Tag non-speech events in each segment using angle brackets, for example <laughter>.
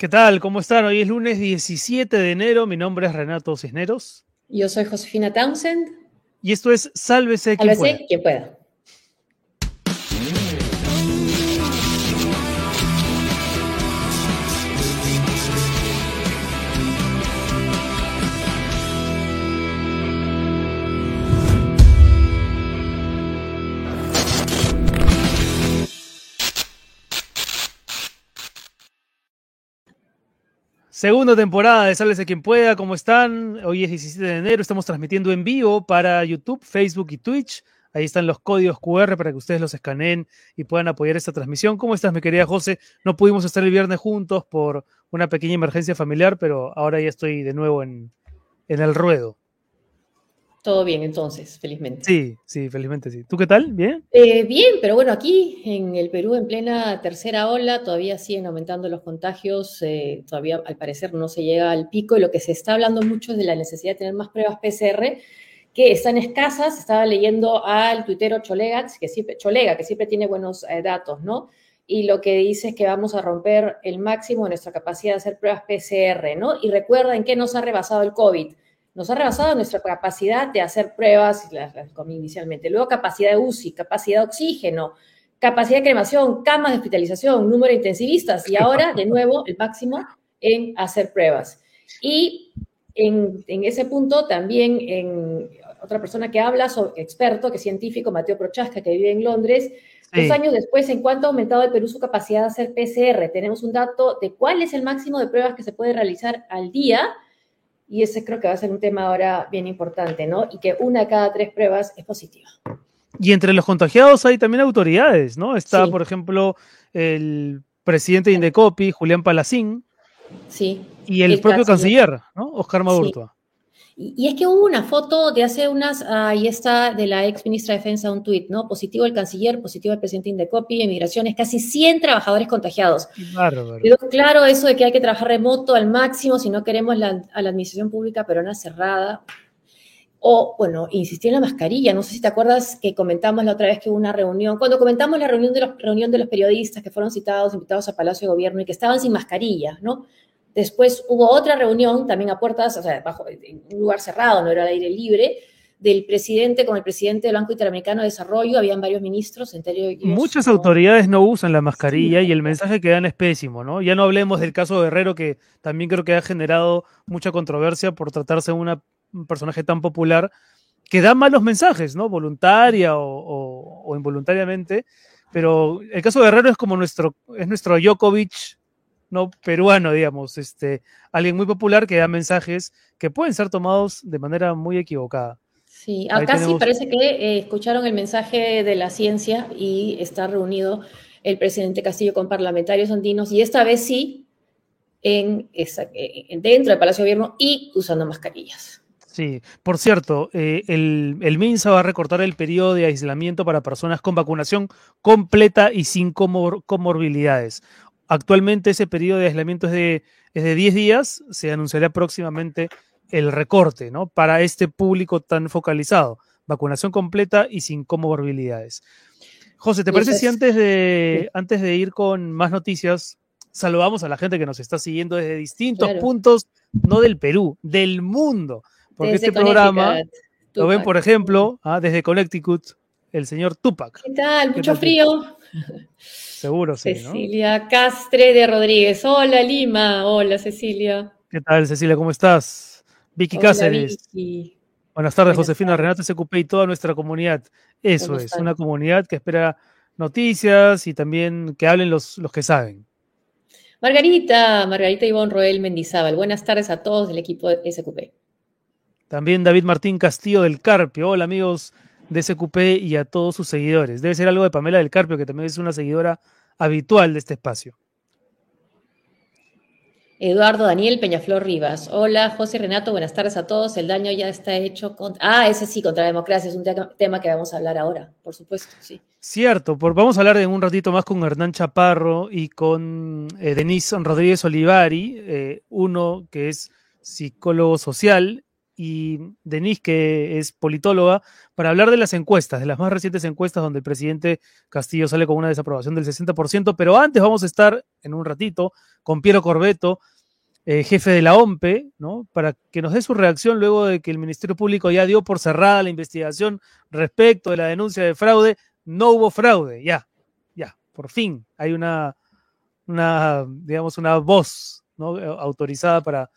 ¿Qué tal? ¿Cómo están? Hoy es lunes 17 de enero. Mi nombre es Renato Cisneros. Yo soy Josefina Townsend. Y esto es Sálvese quien Sálvese pueda. quien pueda. Segunda temporada de Sálvese quien pueda. ¿Cómo están? Hoy es 17 de enero. Estamos transmitiendo en vivo para YouTube, Facebook y Twitch. Ahí están los códigos QR para que ustedes los escaneen y puedan apoyar esta transmisión. ¿Cómo estás, mi querida José? No pudimos estar el viernes juntos por una pequeña emergencia familiar, pero ahora ya estoy de nuevo en, en el ruedo. Todo bien, entonces, felizmente. Sí, sí, felizmente sí. ¿Tú qué tal? ¿Bien? Eh, bien, pero bueno, aquí en el Perú, en plena tercera ola, todavía siguen aumentando los contagios. eh, todavía, al parecer, no se llega al pico. Y lo que se está hablando mucho es de la necesidad de tener más pruebas PCR, que están escasas. Estaba leyendo al tuitero Cholega, que siempre, Cholega, que siempre tiene buenos eh, datos, ¿no? y lo que dice es que vamos a romper el máximo de nuestra capacidad de hacer pruebas PCR, ¿no? Y recuerden que nos ha rebasado el COVID. Nos ha rebasado nuestra capacidad de hacer pruebas, las, las comí inicialmente, luego capacidad de UCI, capacidad de oxígeno, capacidad de cremación, camas de hospitalización, número de intensivistas y ahora, de nuevo, el máximo en hacer pruebas. Y en, en ese punto también en otra persona que habla, sobre, experto, que es científico, Mateo Prochaska, que vive en Londres, Sí. Dos años después, ¿en cuánto ha aumentado el Perú su capacidad de hacer PCR? Tenemos un dato de cuál es el máximo de pruebas que se puede realizar al día, y ese creo que va a ser un tema ahora bien importante, ¿no? Y que una de cada tres pruebas es positiva. Y entre los contagiados hay también autoridades, ¿no? Está, sí. por ejemplo, el presidente de Indecopi, Julián Palacín. Sí. Y el, el propio canciller, canciller, ¿no? Oscar Madurtua. Sí. Y es que hubo una foto de hace unas, ahí está, de la ex ministra de Defensa, un tuit, ¿no? Positivo el canciller, positivo el presidente Indecopi, emigraciones, casi 100 trabajadores contagiados. Bárbaro. Quedó claro eso de que hay que trabajar remoto al máximo si no queremos la, a la administración pública peruana cerrada. O, bueno, insistí en la mascarilla. No sé si te acuerdas que comentamos la otra vez que hubo una reunión, cuando comentamos la reunión de los, reunión de los periodistas que fueron citados, invitados a Palacio de Gobierno y que estaban sin mascarilla, ¿no? Después hubo otra reunión, también a puertas, o sea, bajo, en un lugar cerrado, no era al aire libre, del presidente con el presidente del Banco Interamericano de Desarrollo, habían varios ministros, entre ellos... Muchas no, autoridades no usan la mascarilla sí, y el mensaje que dan es pésimo, ¿no? Ya no hablemos del caso Guerrero, que también creo que ha generado mucha controversia por tratarse de una, un personaje tan popular que da malos mensajes, ¿no? Voluntaria o, o, o involuntariamente, pero el caso Guerrero es como nuestro, es nuestro Djokovic no peruano, digamos, este, alguien muy popular que da mensajes que pueden ser tomados de manera muy equivocada. Sí, acá tenemos... sí parece que eh, escucharon el mensaje de la ciencia y está reunido el presidente Castillo con parlamentarios andinos y esta vez sí en esa, en, dentro del Palacio de Gobierno y usando mascarillas. Sí, por cierto, eh, el, el, MINSA va a recortar el periodo de aislamiento para personas con vacunación completa y sin comor comorbilidades. Actualmente ese periodo de aislamiento es de, es de 10 días, se anunciará próximamente el recorte, ¿no? Para este público tan focalizado, vacunación completa y sin comorbilidades. José, ¿te parece si antes de, sí. antes de ir con más noticias, saludamos a la gente que nos está siguiendo desde distintos claro. puntos, no del Perú, del mundo? Porque desde este programa lo ven, por ejemplo, ¿ah? desde Connecticut, el señor Tupac. ¿Qué tal? Mucho tal? frío. <laughs> Seguro, sí. Cecilia ¿no? Castre de Rodríguez. Hola, Lima. Hola, Cecilia. ¿Qué tal, Cecilia? ¿Cómo estás? Vicky Hola, Cáceres. Vicky. Buenas tardes, Buenas Josefina, tardes. Renato SQP y toda nuestra comunidad. Eso es, están? una comunidad que espera noticias y también que hablen los, los que saben. Margarita, Margarita Ivonne Roel Mendizábal. Buenas tardes a todos del equipo de SQP. También David Martín Castillo del Carpio. Hola, amigos de SQP y a todos sus seguidores. Debe ser algo de Pamela del Carpio, que también es una seguidora habitual de este espacio. Eduardo Daniel Peñaflor Rivas. Hola, José Renato, buenas tardes a todos. El daño ya está hecho contra... Ah, ese sí, contra la democracia, es un tema que vamos a hablar ahora, por supuesto, sí. Cierto, por, vamos a hablar en un ratito más con Hernán Chaparro y con eh, Denise Rodríguez Olivari, eh, uno que es psicólogo social y Denise, que es politóloga, para hablar de las encuestas, de las más recientes encuestas donde el presidente Castillo sale con una desaprobación del 60%, pero antes vamos a estar en un ratito con Piero Corbeto, eh, jefe de la OMPE, ¿no? Para que nos dé su reacción luego de que el Ministerio Público ya dio por cerrada la investigación respecto de la denuncia de fraude. No hubo fraude, ya, ya, por fin hay una, una digamos, una voz ¿no? autorizada para,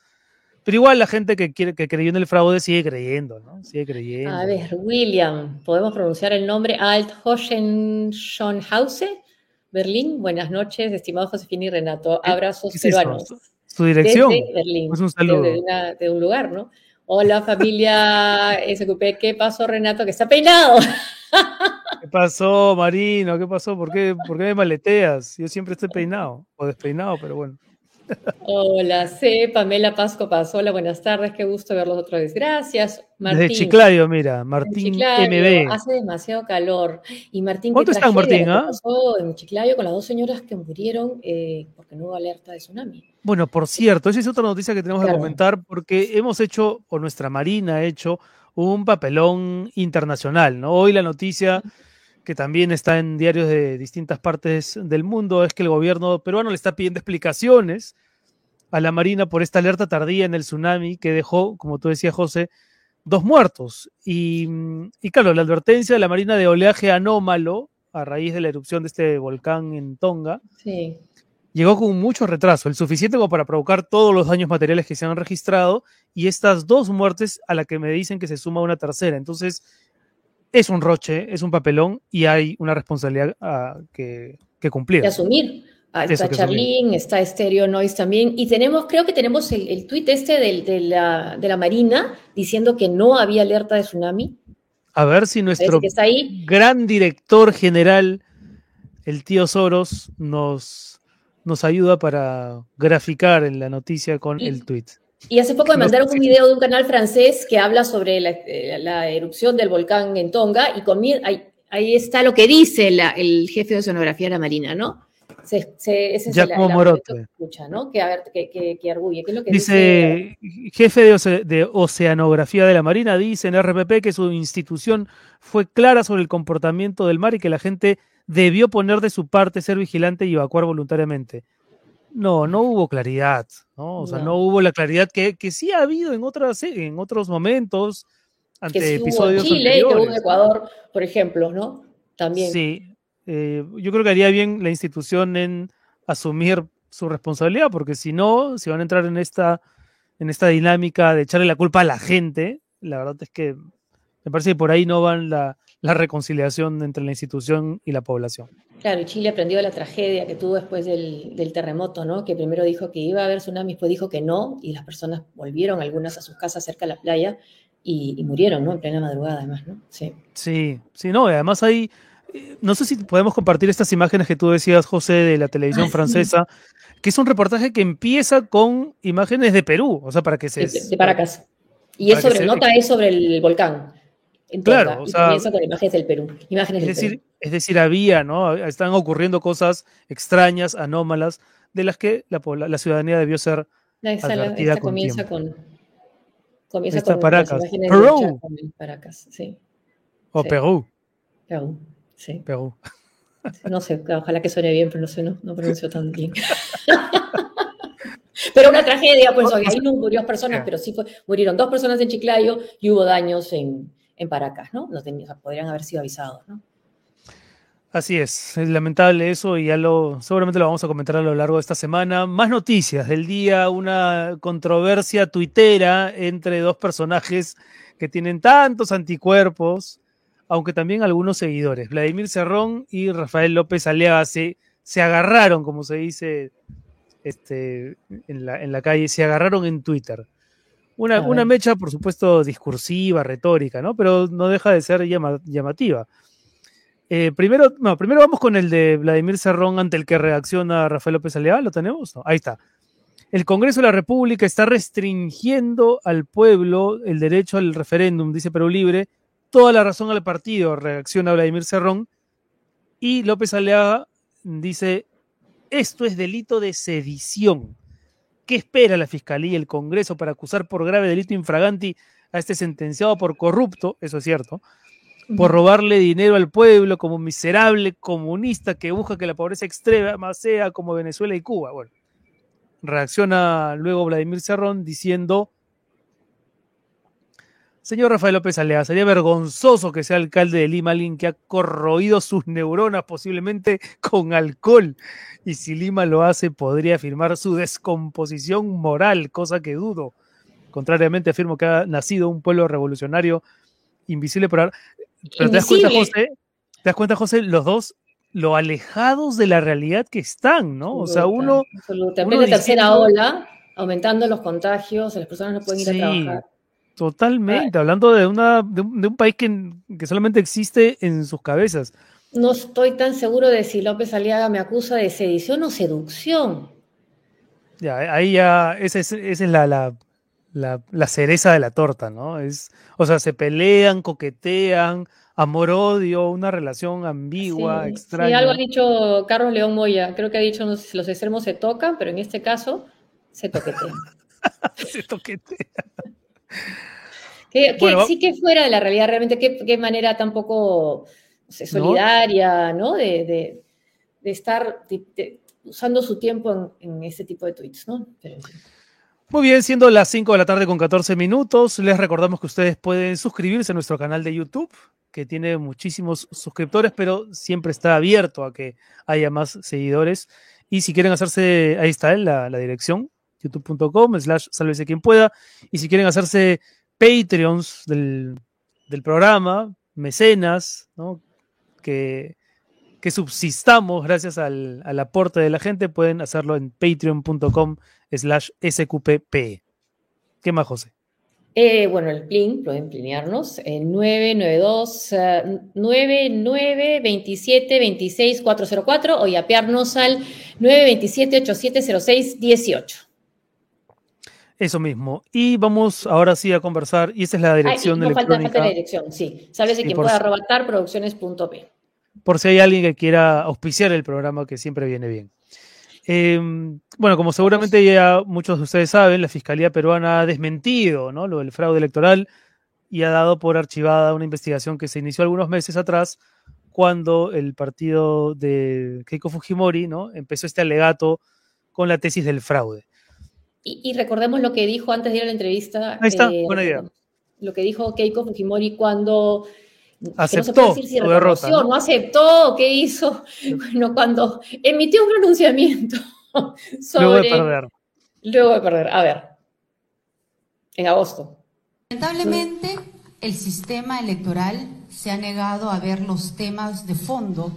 pero igual la gente que, quiere, que creyó en el fraude sigue creyendo, ¿no? Sigue creyendo. A ver, William, ¿podemos pronunciar el nombre Alt Hohenschönhausen, Berlín? Buenas noches, estimados Josefina y Renato. Abrazos peruanos. ¿Su dirección? Desde Berlín. Pues un saludo. de un lugar, ¿no? Hola familia <laughs> SQP, ¿qué pasó Renato? Que está peinado. <laughs> ¿Qué pasó, Marino? ¿Qué pasó? ¿Por qué, ¿Por qué me maleteas? Yo siempre estoy peinado o despeinado, pero bueno. Hola, C. Pamela Pasco Hola, buenas tardes, qué gusto verlos otra vez. Gracias, Martín. Desde Chiclayo, mira, Martín MB. Hace demasiado calor. Y Martín, ¿cuánto está Martín? ¿ah? pasó en Chiclayo con las dos señoras que murieron eh, porque no hubo alerta de tsunami? Bueno, por cierto, esa es otra noticia que tenemos que comentar porque hemos hecho, o nuestra Marina ha hecho, un papelón internacional, ¿no? Hoy la noticia que también está en diarios de distintas partes del mundo, es que el gobierno peruano le está pidiendo explicaciones a la Marina por esta alerta tardía en el tsunami que dejó, como tú decías, José, dos muertos. Y, claro, la advertencia de la Marina de oleaje anómalo a raíz de la erupción de este volcán en Tonga llegó con mucho retraso, el suficiente como para provocar todos los daños materiales que se han registrado y estas dos muertes a la que me dicen que se suma una tercera. Entonces, es un roche, es un papelón y hay una responsabilidad ah, que, cumplir. Que asumir. Ah, está Charlene, está Stereo Noise también. Y tenemos, creo que tenemos el, el tuit este de, la, Marina diciendo que no había alerta de tsunami. A ver si nuestro gran director general, el tío Soros, nos, nos ayuda para graficar en la noticia con el tuit. Y hace poco me mandaron un video de un canal francés que habla sobre la, eh, erupción del volcán en Tonga y con, ahí, ahí, está lo que dice el jefe de oceanografía de la Marina, ¿no? Se, ese es el, Morote. Que escucha, ¿no? Que, a ver, que, que, arguye. ¿Qué es lo que dice, jefe de, de, oceanografía de la Marina, dice en RPP que su institución fue clara sobre el comportamiento del mar y que la gente debió poner de su parte, ser vigilante y evacuar voluntariamente. No, no hubo claridad, ¿no? O sea, no, hubo la claridad que, que, sí ha habido en otras, en otros momentos, ante que episodios hubo en Chile y que hubo en Ecuador, por ejemplo, ¿no? También. Sí, eh, yo creo que haría bien la institución en asumir su responsabilidad, porque si no, si van a entrar en esta, en esta dinámica de echarle la culpa a la gente, la verdad es que me parece que por ahí no van la, la reconciliación entre la institución y la población. Claro, y Chile aprendió de la tragedia que tuvo después del, terremoto, ¿no? Que primero dijo que iba a haber tsunami, después dijo que no, y las personas volvieron algunas a sus casas cerca de la playa y, murieron, ¿no? En plena madrugada, además, ¿no? Sí. Sí, sí, no, además hay. Eh, no sé si podemos compartir estas imágenes que tú decías, José, de la televisión francesa, que es un reportaje que empieza con imágenes de Perú, o sea, para que se. De, de Paracas. Y es sobre, nota es sobre el volcán claro, o sea, con imágenes del Perú. Imágenes es, decir, es decir, había, ¿no? Están ocurriendo cosas extrañas, anómalas, de las que la, la ciudadanía debió ser advertida con comienza con comienza con Paracas. Perú. Paracas, sí. O Perú. Perú, sí. Perú. No sé, ojalá que suene bien, pero no sé, no, no pronuncio tan bien. <laughs> pero una tragedia, pues hoy ahí no murió personas, pero sí fue, murieron dos personas en Chiclayo y hubo daños en, en Paracas, ¿no? podrían haber sido avisados, ¿no? Así es, es lamentable eso y ya lo seguramente lo vamos a comentar a lo largo de esta semana. Más noticias del día, una controversia tuitera entre dos personajes que tienen tantos anticuerpos, aunque también algunos seguidores. Vladimir Cerrón y Rafael López Aliaga se, agarraron, como se dice este, en la calle, se agarraron en Twitter. Una, una, mecha, por supuesto, discursiva, retórica, ¿no? Pero no deja de ser llamativa. Eh, primero, no, primero vamos con el de Vladimir Cerrón ante el que reacciona Rafael López Aliaga. ¿Lo tenemos? ahí está. El Congreso de la República está restringiendo al pueblo el derecho al referéndum, dice Perú Libre. Toda la razón al partido, reacciona Vladimir Cerrón. Y López Aliaga dice, esto es delito de sedición. ¿Qué espera la Fiscalía y el Congreso para acusar por grave delito infraganti a este sentenciado por corrupto, eso es cierto, por robarle dinero al pueblo como miserable comunista que busca que la pobreza extrema sea como Venezuela y Cuba. Bueno, reacciona luego Vladimir Cerrón diciendo, señor Rafael López Alea, sería vergonzoso que sea alcalde de Lima alguien que ha corroído sus neuronas posiblemente con alcohol. Y si Lima lo hace, podría afirmar su descomposición moral, cosa que dudo. Contrariamente, afirmo que ha nacido un pueblo revolucionario invisible por pero te das cuenta, José, te das cuenta, José, los dos lo alejados de la realidad que están, ¿no? O sea, uno. Absolutamente. tercera ola, aumentando los contagios, las personas no pueden ir a trabajar. Totalmente, hablando de, una, de, un, país que, que, solamente existe en sus cabezas. No estoy tan seguro de si López Aliaga me acusa de sedición o seducción. Ya, ahí ya, esa es, esa es la, la, la, cereza de la torta, ¿no? Es, o sea, se pelean, coquetean, amor-odio, una relación ambigua, extraña. Sí, algo ha dicho Carlos León Moya, creo que ha dicho, no sé si los extremos se tocan, pero en este caso se toquetean. <laughs> se toquetean. Que, sí que fuera de la realidad, realmente, qué, manera tampoco solidaria, ¿no? De, estar usando su tiempo en, este tipo de tweets, ¿no? Muy bien, siendo las 5 de la tarde con 14 minutos, les recordamos que ustedes pueden suscribirse a nuestro canal de YouTube, que tiene muchísimos suscriptores, pero siempre está abierto a que haya más seguidores. Y si quieren hacerse, ahí está la, la dirección, youtube.com slash sálvese quien pueda. Y si quieren hacerse Patreons del, del programa, mecenas, ¿no? que, que subsistamos gracias al, al, aporte de la gente, pueden hacerlo en patreon.com slash sqpp. ¿Qué más, José? Eh, bueno, el PLIN, pueden plinearnos, en 992 9927 26 404 o yapearnos al 927 8706 18. Eso mismo. Y vamos ahora sí a conversar, y esa es la dirección de falta, falta la dirección, sí. Sabes de quien pueda arrobatar producciones.p. Por si hay alguien que quiera auspiciar el programa, que siempre viene bien. Em, bueno, como seguramente ya muchos de ustedes saben, la Fiscalía Peruana ha desmentido ¿no? lo del fraude electoral y ha dado por archivada una investigación que se inició algunos meses atrás cuando el partido de Keiko Fujimori ¿no? empezó este alegato con la tesis del fraude. Y, recordemos lo que dijo antes de ir a la entrevista. Ahí está, eh, buena idea. Lo que dijo Keiko Fujimori cuando aceptó no derrota, ¿no? aceptó, ¿qué hizo? Bueno, cuando emitió un pronunciamiento sobre... <laughs> Luego de perder. Luego de perder, a ver, en agosto. Lamentablemente, el sistema electoral se ha negado a ver los temas de fondo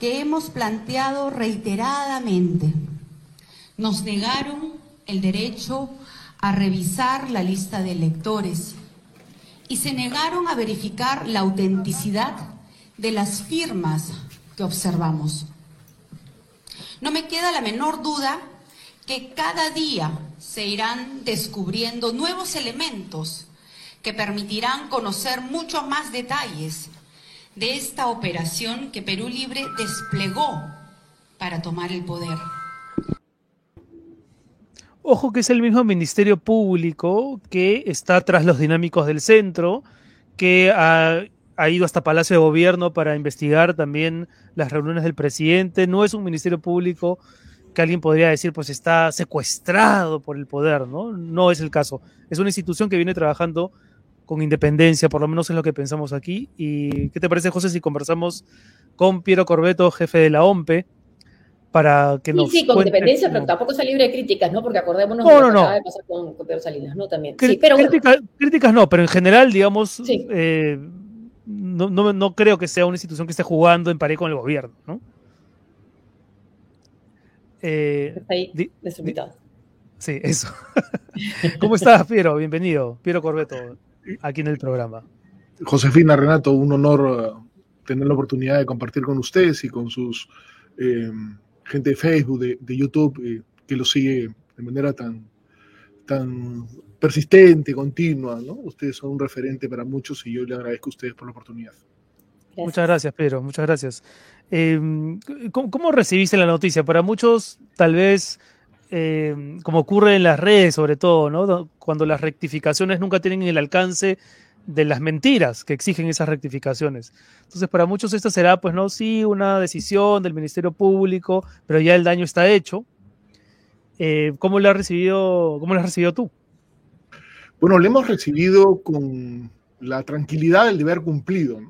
que hemos planteado reiteradamente. Nos negaron el derecho a revisar la lista de electores y se negaron a verificar la autenticidad de las firmas que observamos. No me queda la menor duda que cada día se irán descubriendo nuevos elementos que permitirán conocer mucho más detalles de esta operación que Perú Libre desplegó para tomar el poder. Ojo que es el mismo Ministerio Público que está tras los dinámicos del centro, que ha, ido hasta Palacio de Gobierno para investigar también las reuniones del presidente. No es un Ministerio Público que alguien podría decir, pues está secuestrado por el poder, ¿no? No es el caso. Es una institución que viene trabajando con independencia, por lo menos es lo que pensamos aquí. ¿Y qué te parece, José, si conversamos con Piero Corbeto, jefe de la OMPE, para que nos. Sí, sí, con independencia, pero tampoco es libre de críticas, ¿no? Porque acordémonos de lo que acaba de pasar con, Pedro Salinas, ¿no? También. sí, pero críticas no, pero en general, digamos, eh, no, no, no, creo que sea una institución que esté jugando en pared con el gobierno, ¿no? Eh, Está ahí, desinvitado. Sí, eso. <laughs> ¿Cómo estás, Piero? Bienvenido. Piero Corbeto, aquí en el programa. Josefina, Renato, un honor uh, tener la oportunidad de compartir con ustedes y con sus eh, gente de Facebook, de, YouTube, eh, que lo sigue de manera tan, tan persistente, continua, ¿no? Ustedes son un referente para muchos y yo le agradezco a ustedes por la oportunidad. Muchas gracias, Pedro, muchas gracias. Em, ¿cómo, recibiste la noticia? Para muchos, tal vez eh, como ocurre en las redes sobre todo, ¿no? Cuando las rectificaciones nunca tienen el alcance de las mentiras que exigen esas rectificaciones. Entonces, para muchos esta será, pues, no, sí, una decisión del Ministerio Público, pero ya el daño está hecho. Eh, ¿Cómo lo has recibido, cómo lo has recibido tú? Bueno, lo hemos recibido con la tranquilidad del deber cumplido.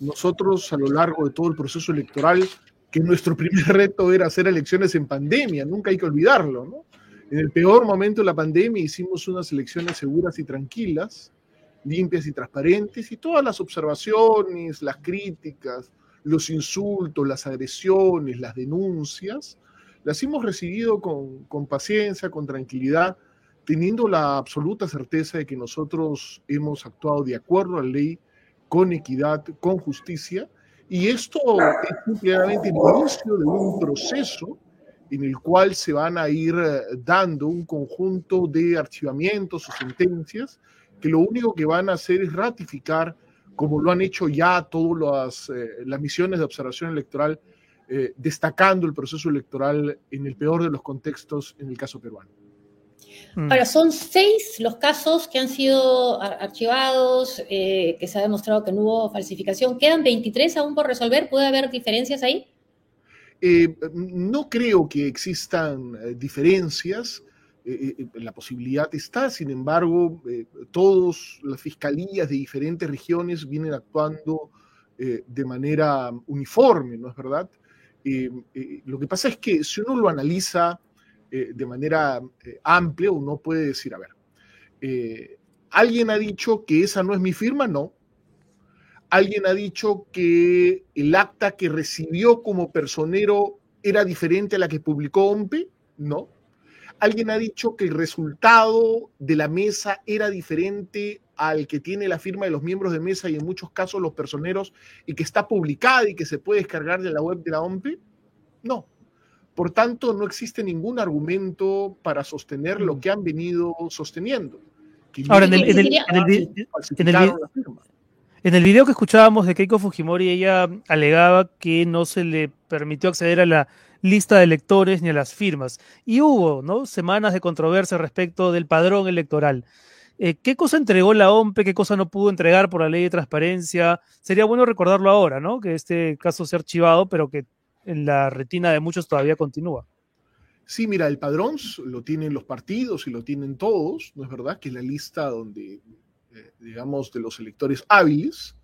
Nosotros, a lo largo de todo el proceso electoral, que nuestro <laughs> primer reto era hacer elecciones en pandemia, nunca hay que olvidarlo, ¿no? En el peor momento de la pandemia hicimos unas elecciones seguras y tranquilas, limpias y transparentes, y todas las observaciones, las críticas, los insultos, las agresiones, las denuncias, las hemos recibido con, con paciencia, con tranquilidad, teniendo la absoluta certeza de que nosotros hemos actuado de acuerdo a la ley, con equidad, con justicia, y esto es simplemente el inicio de un proceso en el cual se van a ir eh, dando un conjunto de archivamientos o sentencias que lo único que van a hacer es ratificar, como lo han hecho ya todas las, eh, las misiones de observación electoral, eh, destacando el proceso electoral en el peor de los contextos en el caso peruano. Mm. Ahora, son seis los casos que han sido archivados, eh, que se ha demostrado que no hubo falsificación. ¿Quedan 23 aún por resolver? ¿Puede haber diferencias ahí? Eh, no creo que existan eh, diferencias. la posibilidad está, sin embargo, todas las fiscalías de diferentes regiones vienen actuando de manera uniforme, ¿no es verdad? lo que pasa es que si uno lo analiza eh, de manera eh, amplia, uno puede decir, a ver, eh, ¿alguien ha dicho que esa no es mi firma? No. ¿Alguien ha dicho que el acta que recibió como personero era diferente a la que publicó OMPE? No. ¿Alguien ha dicho que el resultado de la mesa era diferente al que tiene la firma de los miembros de mesa y en muchos casos los personeros y que está publicada y que se puede descargar de la web de la OMPE? No. Por tanto, no existe ningún argumento para sostener lo que han venido sosteniendo. Ahora, en el, video que escuchábamos de Keiko Fujimori, ella alegaba que no se le permitió acceder a la lista de electores ni a las firmas. Y hubo ¿no? semanas de controversia respecto del padrón electoral. Eh, ¿Qué cosa entregó la OMPE? ¿Qué cosa no pudo entregar por la ley de transparencia? Sería bueno recordarlo ahora, ¿no? Que este caso se ha archivado, pero que en la retina de muchos todavía continúa. Sí, mira, el padrón lo tienen los partidos y lo tienen todos, ¿no es verdad? Que es la lista donde, eh, digamos, de los electores hábiles,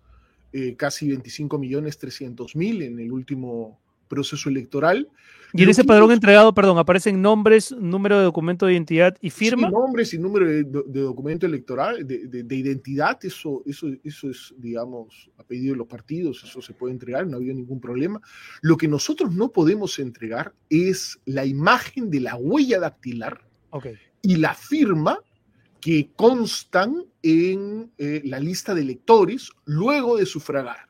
eh, casi 25 millones 300 mil en el último proceso electoral. Y en ese padrón entregado, perdón, aparecen nombres, número de documento de identidad y firma. Sí, nombres y número de, documento electoral, de, identidad, eso, eso, eso es, digamos, a pedido de los partidos, eso se puede entregar, no había ningún problema. Lo que nosotros no podemos entregar es la imagen de la huella dactilar y la firma que constan en eh, la lista de electores luego de sufragar.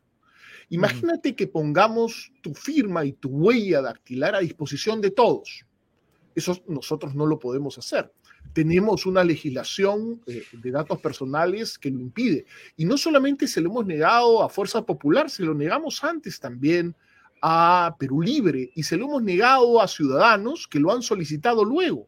Imagínate que pongamos tu firma y tu huella dactilar a disposición de todos. Eso nosotros no lo podemos hacer. Tenemos una legislación eh, de datos personales que lo impide. Y no solamente se lo hemos negado a Fuerza Popular, se lo negamos antes también a Perú Libre y se lo hemos negado a ciudadanos que lo han solicitado luego.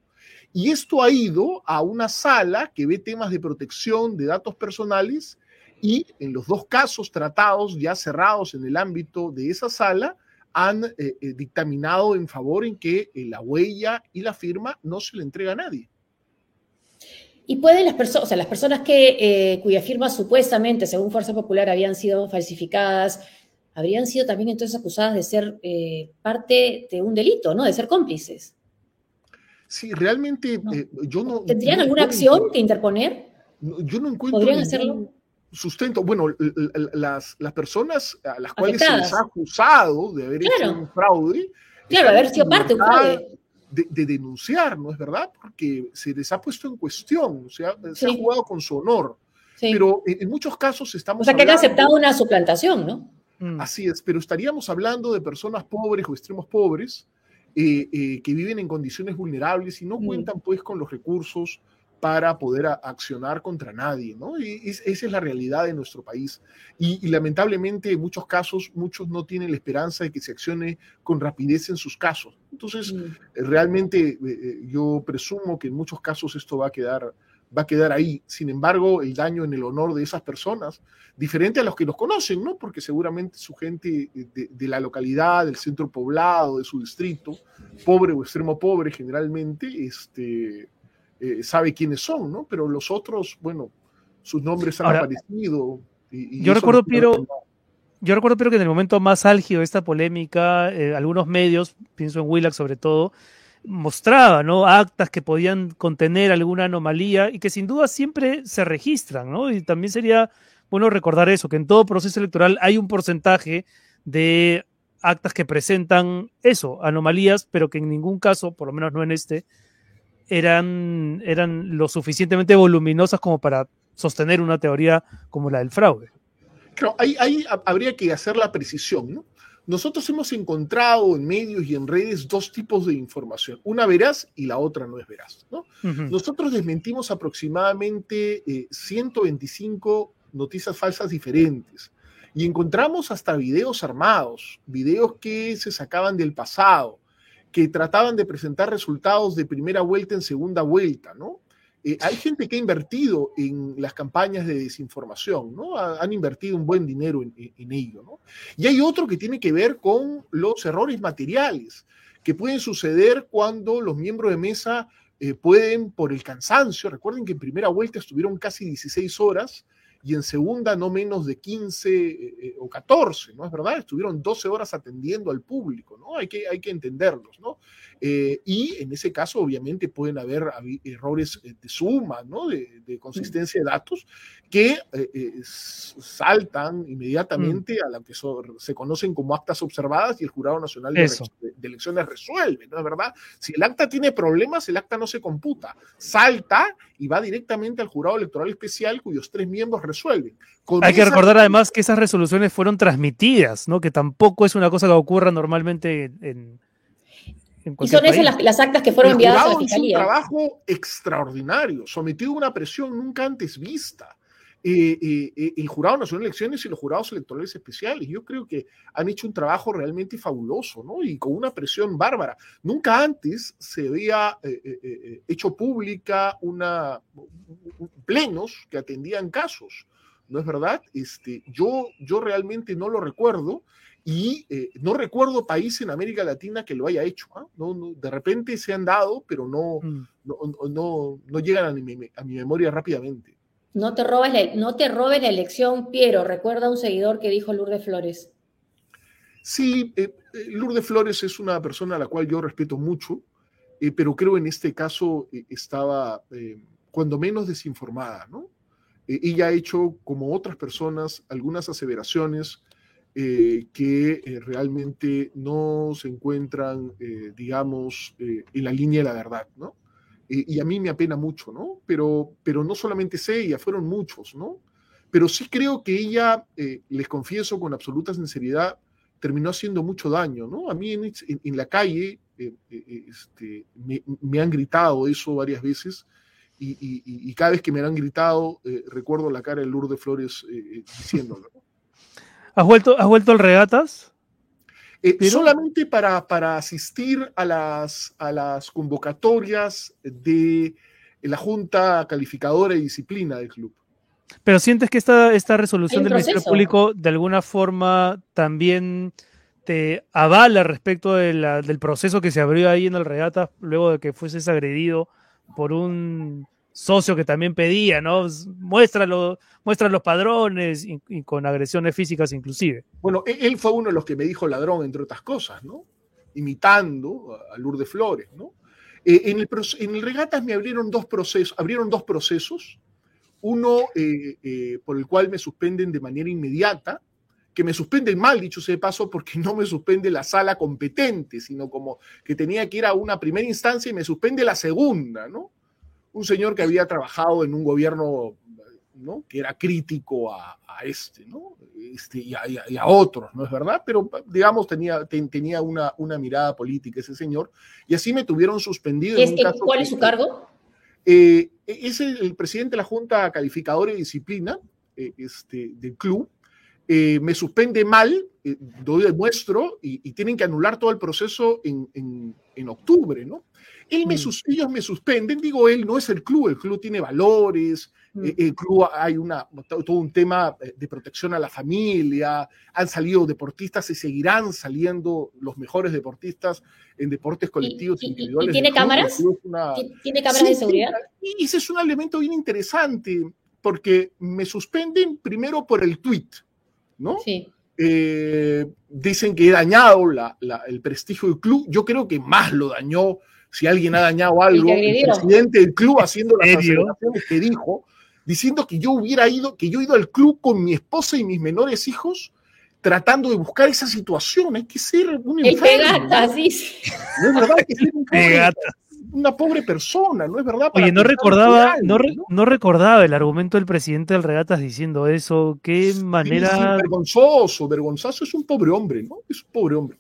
Y esto ha ido a una sala que ve temas de protección de datos personales y en los dos casos tratados ya cerrados en el ámbito de esa sala, han eh, eh, dictaminado en favor en que eh, la huella y la firma no se le entrega a nadie. Y pueden las personas, o sea, las personas que, cuya firma supuestamente, según Fuerza Popular, habían sido falsificadas, habrían sido también entonces acusadas de ser parte de un delito, ¿no? De ser cómplices. Sí, realmente yo no. ¿Tendrían alguna acción que interponer? yo no encuentro. ¿Podrían hacerlo? Sustento, bueno, las, las personas a las cuales se les ha acusado de haber hecho un fraude. Claro, haber sido parte de un fraude. De, denunciar, ¿no es verdad? Porque se les ha puesto en cuestión, o sea, se ha jugado con su honor. Pero en, muchos casos estamos. O sea, que han aceptado una suplantación, ¿no? Mm. Así es, pero estaríamos hablando de personas pobres o extremos pobres eh, eh, que viven en condiciones vulnerables y no mm. cuentan, pues, con los recursos para poder accionar contra nadie, ¿no? Y esa es la realidad de nuestro país. Y, lamentablemente en muchos casos, muchos no tienen la esperanza de que se accione con rapidez en sus casos. Entonces, mm. realmente yo presumo que en muchos casos esto va a quedar va a quedar ahí. Sin embargo, el daño en el honor de esas personas, diferente a los que los conocen, ¿no? Porque seguramente su gente de, la localidad, del centro poblado, de su distrito, pobre o extremo pobre generalmente, este, eh, sabe quiénes son, ¿no? Pero los otros, bueno, sus nombres han aparecido. yo recuerdo, Piero, yo recuerdo, Piero, que en el momento más álgido de esta polémica, eh, algunos medios, pienso en Willax sobre todo, mostraba, ¿no? Actas que podían contener alguna anomalía y que sin duda siempre se registran, ¿no? Y también sería bueno recordar eso, que en todo proceso electoral hay un porcentaje de actas que presentan eso, anomalías, pero que en ningún caso, por lo menos no en este, eran, eran lo suficientemente voluminosas como para sostener una teoría como la del fraude. Claro, ahí, ahí habría que hacer la precisión, ¿no? Nosotros hemos encontrado en medios y en redes dos tipos de información, una veraz y la otra no es veraz. Nosotros desmentimos aproximadamente 125 eh, noticias falsas diferentes y encontramos hasta videos armados, videos que se sacaban del pasado, que trataban de presentar resultados de primera vuelta en segunda vuelta, ¿no? Eh, hay gente que ha invertido en las campañas de desinformación, ¿no? han invertido un buen dinero en, ello, ¿no? Y hay otro que tiene que ver con los errores materiales que pueden suceder cuando los miembros de mesa eh, pueden, por el cansancio, recuerden que en primera vuelta estuvieron casi 16 horas, y en segunda no menos de 15 eh, eh, o 14, ¿no es verdad? Estuvieron 12 horas atendiendo al público, ¿no? Hay que, hay que entenderlos, ¿no? Eh, y en ese caso, obviamente, pueden haber errores de suma, ¿no? De, consistencia de datos que saltan inmediatamente mm. a lo que se conocen como actas observadas y el Jurado Nacional de, de, Elecciones resuelve, ¿no es verdad? Si el acta tiene problemas, el acta no se computa, salta y va directamente al Jurado Electoral Especial, cuyos tres miembros resuelven. Hay que recordar además que esas resoluciones fueron transmitidas, ¿no? Que tampoco es una cosa que ocurra normalmente en. y son esas las, actas que fueron enviadas a la fiscalía. un trabajo extraordinario, sometido a una presión nunca antes vista. Eh, eh, eh, el Jurado Nacional de Elecciones y los jurados electorales especiales. Yo creo que han hecho un trabajo realmente fabuloso, ¿no? Y con una presión bárbara. Nunca antes se había hecho pública una plenos que atendían casos. ¿No es verdad? Este, yo, yo realmente no lo recuerdo y no recuerdo país en América Latina que lo haya hecho. ¿ah? No, de repente se han dado, pero no, mm. no, no, llegan a mi memoria rápidamente. No te, robes la, no te robes la elección, Piero. Recuerda un seguidor que dijo Lourdes Flores. Sí, eh, eh, Lourdes Flores es una persona a la cual yo respeto mucho, eh, pero creo en este caso estaba cuando menos desinformada, ¿no? ella ha hecho, como otras personas, algunas aseveraciones que realmente no se encuentran, digamos, en la línea de la verdad, ¿no? Y a mí me apena mucho, ¿no? Pero, pero no solamente es ella, fueron muchos, ¿no? Pero sí creo que ella, eh, les confieso con absoluta sinceridad, terminó haciendo mucho daño, ¿no? A mí en, en, la calle eh, eh, este, me, han gritado eso varias veces y, y, cada vez que me han gritado recuerdo la cara de Lourdes Flores diciéndolo. ¿Has vuelto, ¿Has vuelto al regatas? Eh, solamente para, para asistir a las, a las convocatorias de la Junta Calificadora y Disciplina del club. Pero sientes que esta, esta resolución del Ministerio Público de alguna forma también te avala respecto del proceso que se abrió ahí en el regata luego de que fueses agredido por un socio que también pedía, ¿no? Muéstralo, muestra los padrones y, con agresiones físicas inclusive. Bueno, e-, él fue uno de los que me dijo ladrón, entre otras cosas, ¿no? Imitando a Lourdes Flores, ¿no? Eh, en, el, en el Regatas me abrieron dos procesos, abrieron dos procesos, uno eh, eh, por el cual me suspenden de manera inmediata, que me suspenden mal, dicho sea de paso, porque no me suspende la sala competente, sino como que tenía que ir a una primera instancia y me suspende la segunda, ¿no? Un señor que había trabajado en un gobierno ¿no? que era crítico a, este, ¿no? Este, y, a, otros, ¿no es verdad? Pero, digamos, tenía, tenía una, una mirada política ese señor, y así me tuvieron suspendido. En un caso ¿Cuál es su cargo? Eh, es el, presidente de la Junta Calificadora y Disciplina este, del club. Me suspende mal, doy demuestro, y, y, tienen que anular todo el proceso en, en, en octubre, ¿no? Él me, mm. ellos me suspenden, digo él, no es el club, el club tiene valores, mm. eh, el club hay una, todo un tema eh, de protección a la familia, han salido deportistas y seguirán saliendo los mejores deportistas en deportes colectivos ¿Y, individuales. ¿Y, tiene cámaras? ¿Tiene cámaras de seguridad? Y ese es un elemento bien interesante, porque me suspenden primero por el tweet, ¿no? Sí. Eh, dicen que he dañado la, el prestigio del club. Yo creo que más lo dañó si alguien ha dañado algo, el presidente del club haciendo las aseveraciones que dijo, diciendo que yo hubiera ido, que yo he ido al club con mi esposa y mis menores hijos, tratando de buscar esa situación. Hay que ser un enfermo. El sí. No es verdad que ser un pobre, una pobre persona, ¿no es verdad? Oye, no recordaba, no, ¿no? recordaba el argumento del presidente del Regatas diciendo eso. Qué manera. vergonzoso, vergonzoso. Es un pobre hombre, ¿no? Es un pobre hombre.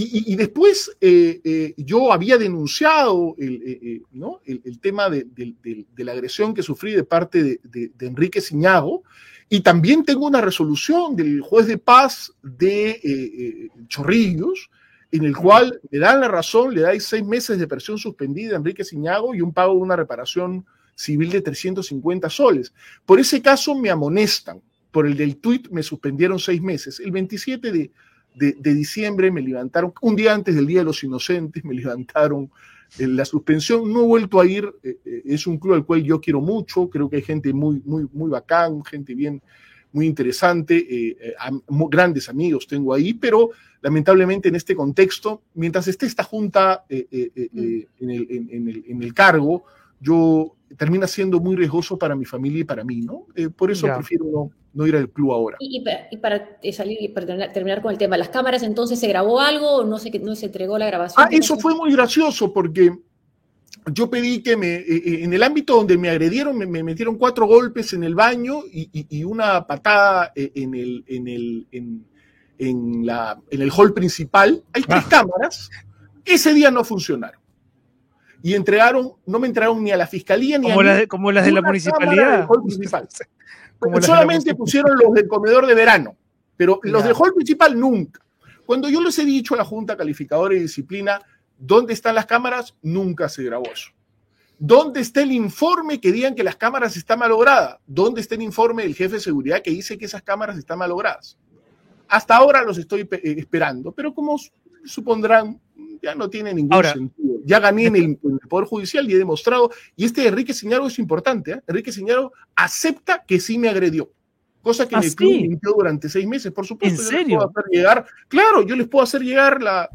Y, después eh, eh, yo había denunciado el, eh, ¿no? el, tema de, la agresión que sufrí de parte de, Enrique Ciñago y también tengo una resolución del juez de paz de Chorrillos en el cual le dan la razón, le dais seis meses de presión suspendida a Enrique Ciñago y un pago de una reparación civil de 350 soles. Por ese caso me amonestan, por el del tuit me suspendieron seis meses. El 27 de de, diciembre me levantaron, un día antes del Día de los Inocentes, me levantaron la suspensión. No he vuelto a ir, eh, eh, es un club al cual yo quiero mucho, creo que hay gente muy, muy, muy bacán, gente bien, muy interesante, eh, grandes amigos tengo ahí, pero lamentablemente en este contexto, mientras esté esta junta mm. en el, en, el, cargo, yo termina siendo muy riesgoso para mi familia y para mí, ¿no? por eso prefiero no, no ir al club ahora. Y, para, eh, salir y para terminar, con el tema, ¿las cámaras entonces se grabó algo o no, se, no se entregó la grabación? Ah, eso fue muy gracioso porque yo pedí que me, eh, eh, en el ámbito donde me agredieron, me, metieron cuatro golpes en el baño y, una patada en el, en el, en, la, en el hall principal. Hay tres ah. cámaras. Ese día no funcionaron. Y entregaron, no me entregaron ni a la fiscalía ni como a las, como las de la municipalidad. <laughs> solamente pusieron los del comedor de verano, pero los del hall principal nunca. Cuando yo les he dicho a la Junta Calificadora y Disciplina dónde están las cámaras, nunca se grabó eso. ¿Dónde está el informe que digan que las cámaras están malogradas? ¿Dónde está el informe del jefe de seguridad que dice que esas cámaras están malogradas? Hasta ahora los estoy eh, esperando, pero como supondrán, ya no tiene ningún sentido. Ya gané en el, Poder Judicial y he demostrado, y este Enrique Señaro es importante, ¿eh? Enrique Señaro acepta que sí me agredió, cosa que ¿Ah, me mintió durante seis meses, por supuesto. ¿En serio? puedo hacer llegar, claro, yo les puedo hacer llegar la...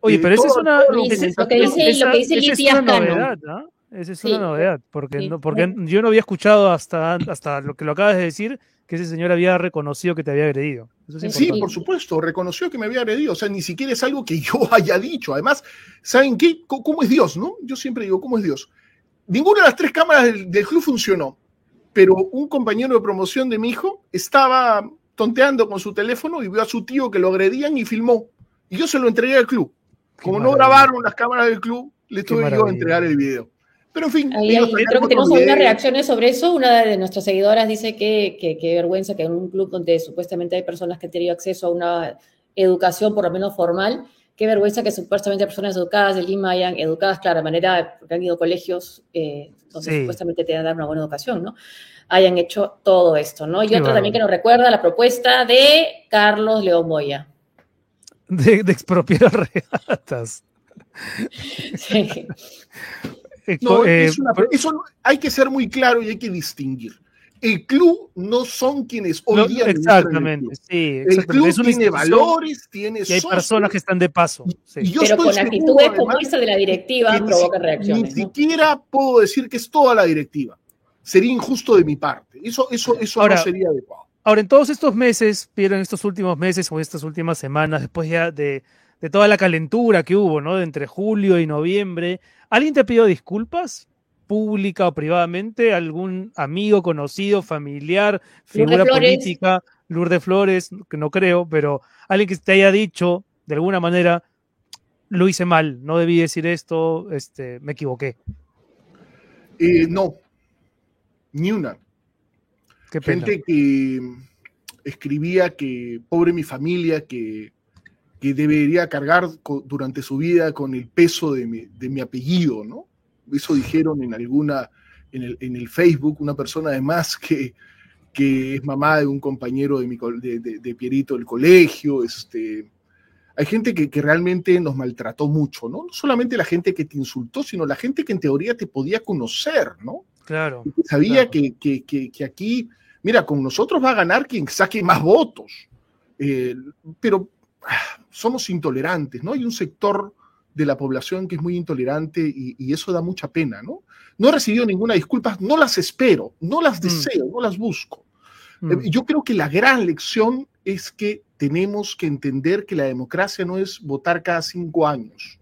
Oye, pero esa es una... Lo que dice, lo que dice es una novedad, ¿no? Esa es una novedad, porque, no, porque yo no había escuchado hasta, hasta lo que lo acabas de decir, que ese señor había reconocido que te había agredido. sí, por supuesto, reconoció que me había agredido. O sea, ni siquiera es algo que yo <laughs> haya dicho. Además, ¿saben qué? ¿Cómo es Dios, no? Yo siempre digo, ¿cómo es Dios? Ninguna de las tres cámaras del, club funcionó, pero un compañero de promoción de mi hijo estaba tonteando con su teléfono y vio a su tío que lo agredían y filmó. Y yo se lo entregué al club. Como no grabaron las cámaras del club, le tuve yo a entregar el video. Pero en fin. creo que tenemos algunas reacciones sobre eso. Una de nuestras seguidoras dice que qué vergüenza que en un club donde supuestamente hay personas que han tenido acceso a una educación por lo menos formal, qué vergüenza que supuestamente personas educadas de Lima hayan educadas, claro, de manera, porque han ido a colegios eh, donde supuestamente te van a dar una buena educación, ¿no? Hayan hecho todo esto, ¿no? Y otra también que nos recuerda la propuesta de Carlos León Boya. De, de expropiar regatas. Sí. No, eh, eso hay que ser muy claro y hay que distinguir. El club no son quienes hoy día Exactamente, sí. El club tiene valores, tiene y hay personas que están de paso. Pero con actitudes como esa de la directiva provoca reacciones. Ni siquiera puedo decir que es toda la directiva. Sería injusto de mi parte. Eso, eso, eso no sería adecuado. Ahora, en todos estos meses, pero en estos últimos meses o estas últimas semanas, después ya de, de toda la calentura que hubo, ¿no? De entre julio y noviembre, ¿Alguien te ha pedido disculpas? pública o privadamente, algún amigo, conocido, familiar, figura política, Lourdes Flores, que no creo, pero alguien que te haya dicho de alguna manera, lo hice mal, no debí decir esto, este, me equivoqué. Eh, no, ni una. Gente que escribía que pobre mi familia, que, que debería cargar durante su vida con el peso de mi, de mi apellido, ¿no? Eso dijeron en alguna, en el, en el Facebook, una persona además que, que es mamá de un compañero de, mi, de- de Pierito del colegio, este... Hay gente que, que realmente nos maltrató mucho, ¿no? No solamente la gente que te insultó, sino la gente que en teoría te podía conocer, ¿no? Claro. sabía Claro. que, que- que- que aquí, mira, con nosotros va a ganar quien saque más votos. Eh, pero ah, somos intolerantes, ¿no? Hay un sector de la población que es muy intolerante y, y eso da mucha pena, ¿no? No he recibido ninguna disculpa, no las espero, no las Mm. deseo, no las busco. Mm. Eh, Yo creo que la gran lección es que tenemos que entender que la democracia no es votar cada cinco años,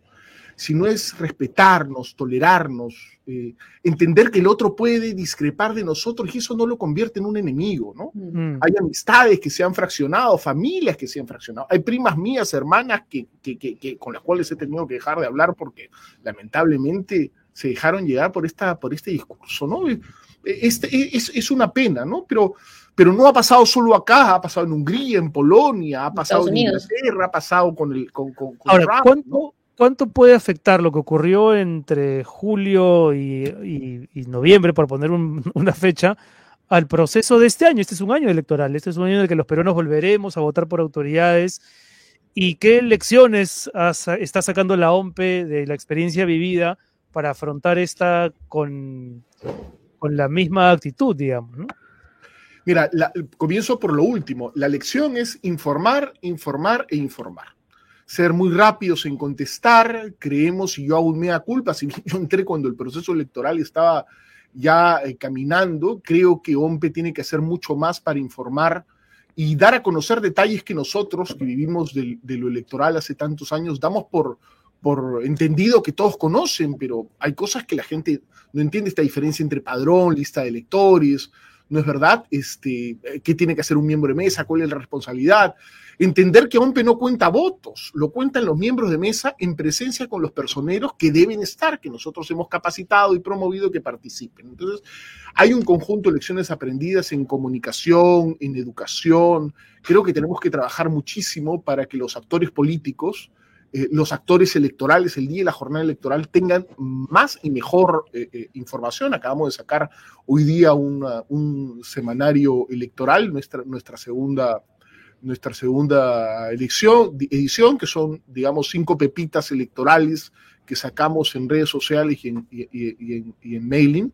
sino es respetarnos, tolerarnos, eh, entender que el otro puede discrepar de nosotros y eso no lo convierte en un enemigo, ¿no? Mm. Mm. Hay amistades que se han fraccionado, familias que se han fraccionado. Hay primas mías, hermanas, que, que- que- que- con las cuales he tenido que dejar de hablar porque lamentablemente se dejaron llegar por, esta, por este discurso, ¿no? Eh, Este, es, es una pena, ¿no? Pero, pero no ha pasado solo acá, ha pasado en Hungría, en Polonia, ha pasado Estados en Unidos. Inglaterra, ha pasado con el con, con- con Ahora, Trump, ¿cuánto, ¿no? Cuánto puede afectar lo que ocurrió entre julio y, noviembre, por poner un- <laughs> una fecha, al proceso de este año? Este es un año electoral, este es un año en el que los peruanos volveremos a votar por autoridades. ¿Y qué lecciones está sacando la OMPE de la experiencia vivida para afrontar esta con, la misma actitud, digamos? ¿no? Mira, comienzo por lo último. La lección es informar, informar e informar. Ser muy rápidos en contestar. Creemos, y yo hago un mea culpa, <laughs> si yo entré cuando el proceso electoral estaba ya eh, caminando, creo que OMPE tiene que hacer mucho más para informar y dar a conocer detalles que nosotros, que vivimos del- de, lo electoral hace tantos años, damos por, por entendido que todos conocen, pero hay cosas que la gente no entiende, esta diferencia entre padrón, lista de electores, ¿no es verdad? Este, eh, ¿Qué tiene que hacer un miembro de mesa? ¿Cuál es la responsabilidad? Entender que OMPE no cuenta votos, lo cuentan los miembros de mesa en presencia con los personeros que deben estar, que nosotros hemos capacitado y promovido que participen. Entonces, hay un conjunto de lecciones aprendidas en comunicación, en educación. Creo que tenemos que trabajar muchísimo para que los actores políticos, eh, los actores electorales, el día de la jornada electoral, tengan más y mejor eh, eh, información. Acabamos de sacar hoy día una- un semanario electoral, nuestra, nuestra segunda nuestra segunda edición, que son, digamos, cinco pepitas electorales que sacamos en redes sociales y en, y- y- y en- y en mailing.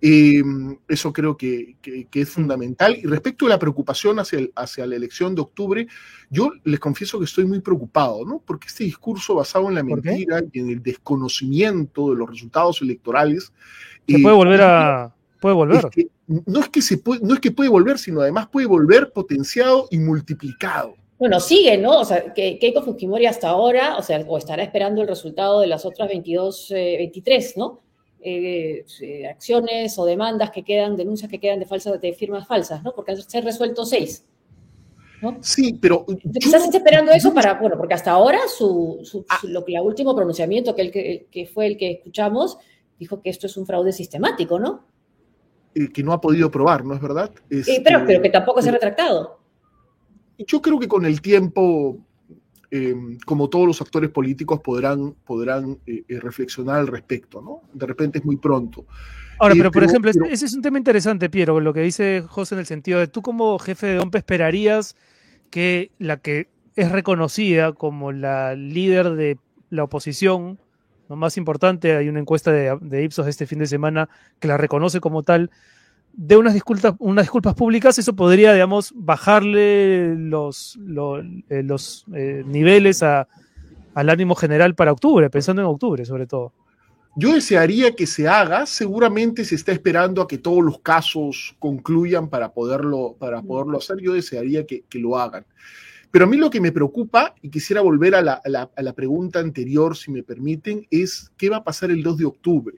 Eh, eso creo que, que- que es fundamental. Y respecto a la preocupación hacia, el- hacia la elección de octubre, yo les confieso que estoy muy preocupado, ¿no? Porque este discurso basado en la mentira y en el desconocimiento de los resultados electorales. Se eh, puede volver a... Puede volver. es que no es que se puede, no es que puede volver, sino además puede volver potenciado y multiplicado. Bueno, sigue, ¿no? O sea, que Keiko Fujimori hasta ahora, o sea, o estará esperando el resultado de las otras 22, eh, 23, ¿no? Eh, eh, acciones o demandas que quedan, denuncias que quedan de falsas, de firmas falsas, ¿no? Porque se han resuelto seis. ¿no? Sí, pero Quizás esté esperando eso para, bueno, porque hasta ahora su, su, Ah. su- lo que el último pronunciamiento que, el que, que fue el que escuchamos dijo que esto es un fraude sistemático, ¿no? eh, que no ha podido probar, ¿no es verdad? Eh, pero, Este, pero que tampoco se ha retractado. Yo creo que con el tiempo, eh, como todos los actores políticos, podrán, podrán eh, eh, reflexionar al respecto, ¿no? De repente es muy pronto. Ahora, Eh, pero por ejemplo, pero- ese es un tema interesante, Piero, lo que dice José en el sentido de tú como jefe de OMPE esperarías que la que es reconocida como la líder de la oposición, lo más importante, hay una encuesta de, de Ipsos este fin de semana que la reconoce como tal, de unas disculpas, unas disculpas públicas, eso podría, digamos, bajarle los, lo- eh, los eh, niveles a- al ánimo general para octubre, pensando en octubre sobre todo. Yo desearía que se haga, seguramente se está esperando a que todos los casos concluyan para poderlo, para poderlo hacer, yo desearía que, que lo hagan. Pero a mí lo que me preocupa, y quisiera volver a la, a la- a la pregunta anterior, si me permiten, es qué va a pasar el 2 de octubre.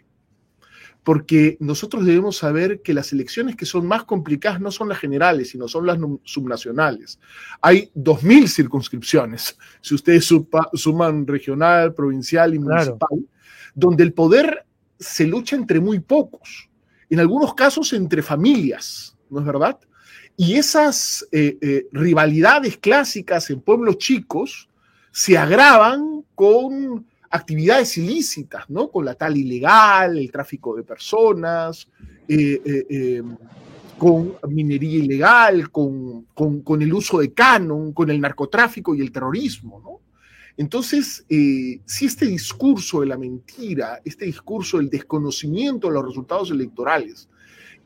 Porque nosotros debemos saber que las elecciones que son más complicadas no son las generales, sino son las subnacionales. Hay 2.000 circunscripciones, si ustedes suman regional, provincial y Claro. municipal donde el poder se lucha entre muy pocos. en algunos casos entre familias, ¿no es verdad? Y esas eh, eh, rivalidades clásicas en pueblos chicos se agravan con actividades ilícitas, ¿no? Con la tal ilegal, el tráfico de personas, eh, con minería ilegal, con, con, el uso de canon, con el narcotráfico y el terrorismo, ¿no? Entonces, si este discurso de la mentira, este discurso del desconocimiento de los resultados electorales,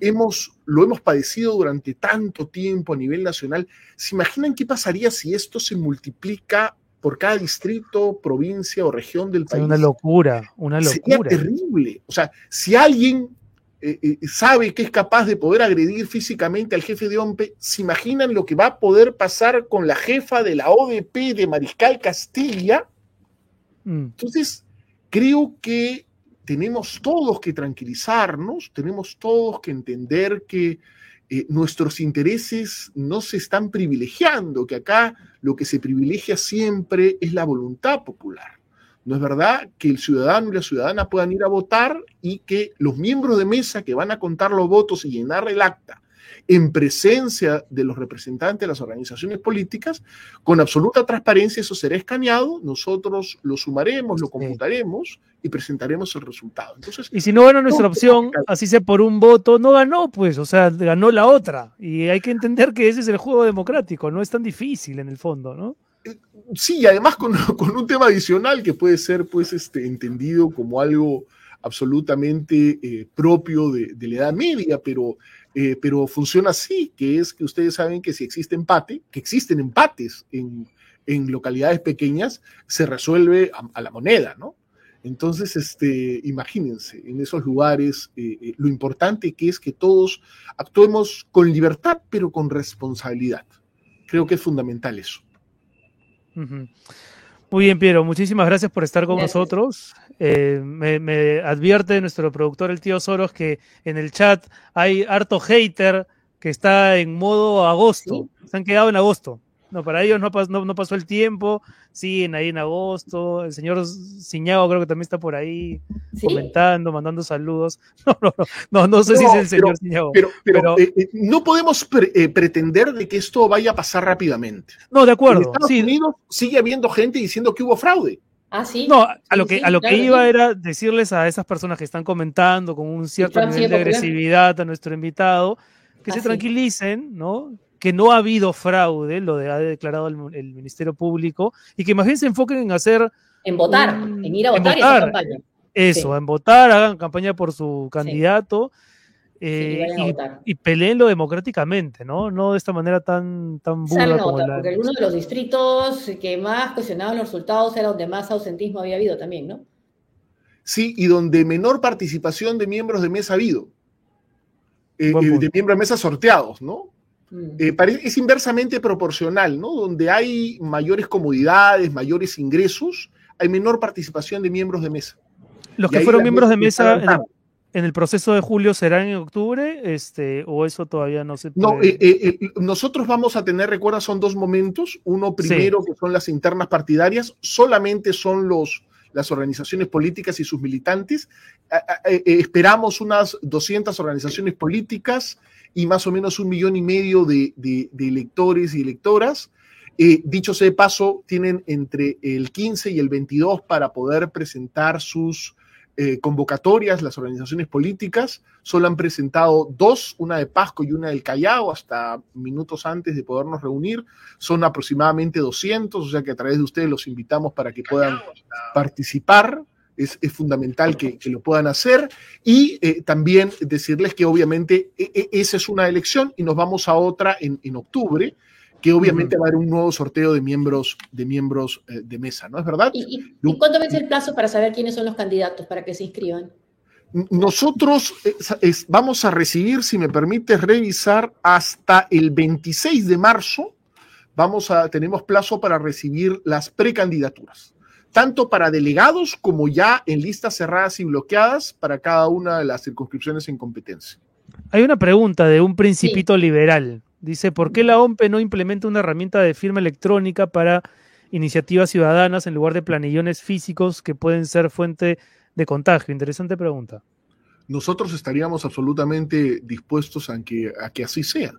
hemos, lo hemos padecido durante tanto tiempo a nivel nacional. ¿Se imaginan qué pasaría si esto se multiplica por cada distrito, provincia o región del país? Una locura, una locura. Sería terrible. O sea, si alguien eh, eh, sabe que es capaz de poder agredir físicamente al jefe de OMPE, ¿se imaginan lo que va a poder pasar con la jefa de la ODP de Mariscal Castilla? Mm. Entonces, creo que tenemos todos que tranquilizarnos, tenemos todos que entender que eh, nuestros intereses no se están privilegiando, que acá lo que se privilegia siempre es la voluntad popular. No es verdad que el ciudadano y la ciudadana puedan ir a votar y que los miembros de mesa que van a contar los votos y llenar el acta en presencia de los representantes de las organizaciones políticas, con absoluta transparencia eso será escaneado, nosotros lo sumaremos, lo computaremos y presentaremos el resultado. Entonces, y si no gana nuestra opción, así sea por un voto, no ganó, pues, o sea, ganó la otra. Y hay que entender que ese es el juego democrático, no es tan difícil en el fondo, ¿no? Eh, sí, y además con, <laughs> con, un tema adicional que puede ser, pues, este, entendido como algo absolutamente eh, propio de, de, la Edad Media, pero eh, pero funciona así, que es que ustedes saben que si existe empate, que existen empates en, en localidades pequeñas, se resuelve a, la moneda, ¿no? Entonces, este, imagínense, en esos lugares, eh, eh, lo importante que es que todos actuemos con libertad, pero con responsabilidad. Creo que es fundamental eso. Muy bien, Piero, muchísimas gracias por estar con nosotros. Eh, me, advierte nuestro productor, el tío Soros, que en el chat hay harto hater que está en modo agosto. Se han quedado en agosto. No, para ellos no, no, pasó el tiempo, siguen ahí en agosto. El señor Ciñago creo que también está por ahí comentando, mandando saludos. <laughs> No, no, no, sé si es el señor Ciñago. Pero, pero, eh, eh, no podemos eh, pretender de que esto vaya a pasar rápidamente. No, de acuerdo. En Estados Unidos sigue habiendo gente diciendo que hubo fraude. Ah, sí. No, a lo que, a lo que iba era decirles a esas personas que están comentando con un cierto nivel de agresividad a nuestro invitado, que se tranquilicen, ¿no? que no ha habido fraude, lo de, ha declarado el, Ministerio Público, y que más bien se enfoquen en hacer... En votar, en ir a votar, y hacer campaña. Eso, en votar, hagan campaña por su candidato. Eh, y, peleenlo democráticamente, ¿no? No de esta manera tan, tan burda como la... Porque uno de los distritos que más cuestionaban los resultados era donde más ausentismo había habido también, ¿no? Sí, y donde menor participación de miembros de mesa ha habido. Eh, eh, de miembros de mesa sorteados, ¿no? Mm. Es inversamente proporcional, ¿no? Donde hay mayores comodidades, mayores ingresos, hay menor participación de miembros de mesa. Los que fueron miembros de mesa en el, proceso de julio serán en octubre, este, o eso todavía no se No, eh, eh, nosotros vamos a tener, recuerda, son dos momentos. Uno primero, que son las internas partidarias, solamente son los, las organizaciones políticas y sus militantes. esperamos unas 200 organizaciones políticas y más o menos un millón y medio de, electores y electoras. Eh, dicho sea de paso, tienen entre el 15 y el 22 para poder presentar sus eh, convocatorias, las organizaciones políticas. Solo han presentado dos, una de Pasco y una del Callao, hasta minutos antes de podernos reunir. Son aproximadamente 200, o sea que a través de ustedes los invitamos para que puedan participar es, fundamental que, lo puedan hacer. Y eh, también decirles que obviamente e, e, esa es una elección y nos vamos a otra en, octubre, que obviamente va a haber un nuevo sorteo de miembros de miembros eh, de mesa, ¿no es verdad? ¿Y, y, cuándo vence el plazo para saber quiénes son los candidatos para que se inscriban? Nosotros eh, vamos a recibir, si me permite revisar, hasta el 26 de marzo, vamos a, tenemos plazo para recibir las precandidaturas tanto para delegados como ya en listas cerradas y bloqueadas para cada una de las circunscripciones en competencia. Hay una pregunta de un principito liberal. Dice, ¿por qué la OMPE no implementa una herramienta de firma electrónica para iniciativas ciudadanas en lugar de planillones físicos que pueden ser fuente de contagio? Interesante pregunta. nosotros estaríamos absolutamente dispuestos a que, a que así sea.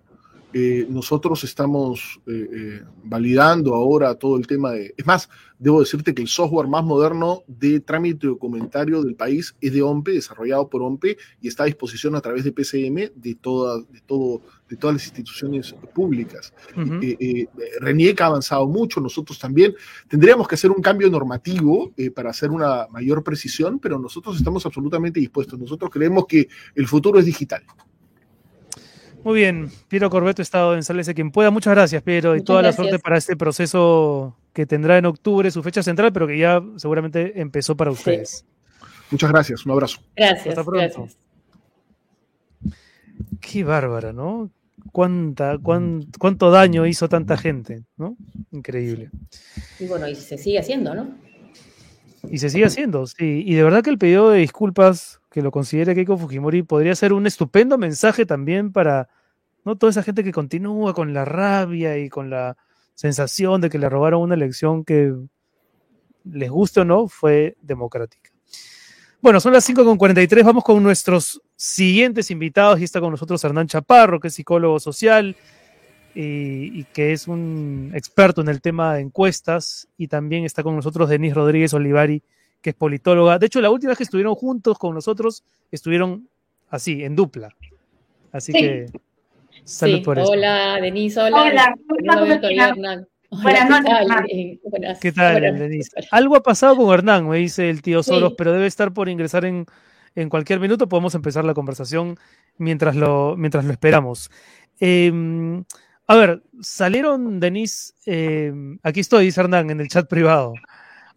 Eh, nosotros estamos eh, eh, validando ahora todo el tema de... Es más, debo decirte que el software más moderno de trámite documentario del país es de OMPE, desarrollado por OMPE y está a disposición a través de PCM de, toda, de, todo, de todas las instituciones públicas. RENIEC ha avanzado mucho, nosotros también. Tendríamos que hacer un cambio normativo para hacer una mayor precisión, pero nosotros estamos absolutamente dispuestos. Nosotros creemos que el futuro es digital. Muy bien, Piero Corbeto, Estado en Salese, quien pueda. Muchas gracias, Piero, y toda la suerte para este proceso que tendrá en octubre su fecha central, pero que ya seguramente empezó para ustedes. Muchas gracias, un abrazo. Gracias. Hasta pronto. Qué bárbara, ¿no? Cuánta, cuánto daño hizo tanta gente, ¿no? Increíble. Y bueno, y se sigue haciendo, ¿no? Y se sigue haciendo, sí. Y de verdad que el pedido de disculpas que lo considere Keiko Fujimori podría ser un estupendo mensaje también para ¿no? toda esa gente que continúa con la rabia y con la sensación de que le robaron una elección que les guste o no, fue democrática. Bueno, son las 5.43, vamos con nuestros siguientes invitados y está con nosotros Hernán Chaparro, que es psicólogo social y, y, que es un experto en el tema de encuestas, y también está con nosotros Denis Rodríguez Olivari, que es politóloga. De hecho, la última vez que estuvieron juntos con nosotros, estuvieron así, en dupla. Así que salud por eso. Hola, Denise, hola. Hola, Hola Buenas noches. <laughs> ¿Qué tal, Denise? Algo ha pasado con Hernán, me dice el tío Soros, pero debe estar por ingresar en, en, cualquier minuto. Podemos empezar la conversación mientras lo, mientras lo esperamos. Em, a ver, salieron, Denise, em, aquí estoy, dice Hernán, en el chat privado.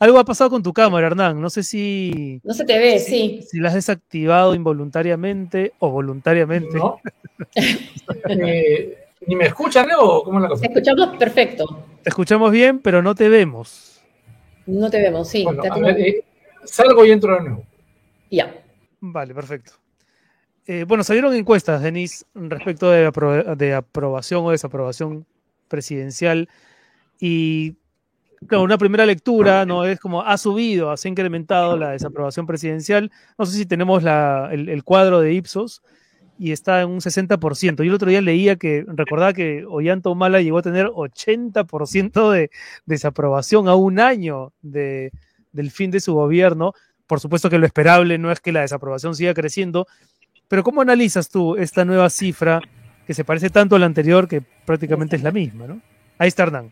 Algo ha pasado con tu cámara, Hernán. No sé si. No se te ve, sí. Si la has desactivado involuntariamente o voluntariamente. No. <laughs> Eh, ¿Ni me escuchan o cómo es la cosa? Te escuchamos perfecto. Te escuchamos bien, pero no te vemos. No te vemos, sí. Eh, salgo y entro de nuevo. Ya. Vale, perfecto. Eh, bueno, salieron encuestas, Denis, respecto de, de aprobación o desaprobación presidencial. Y claro, una primera lectura, ¿no? Es como ha subido, se ha incrementado la desaprobación presidencial. No sé si tenemos el, cuadro de Ipsos y está en un 60%. Yo el otro día leía que, recordaba que Ollanta Humala llegó a tener 80% de desaprobación a un año de, del fin de su gobierno. Por supuesto que lo esperable no es que la desaprobación siga creciendo, pero ¿cómo analizas tú esta nueva cifra que se parece tanto a la anterior que prácticamente es la misma, ¿no? Ahí está Hernán.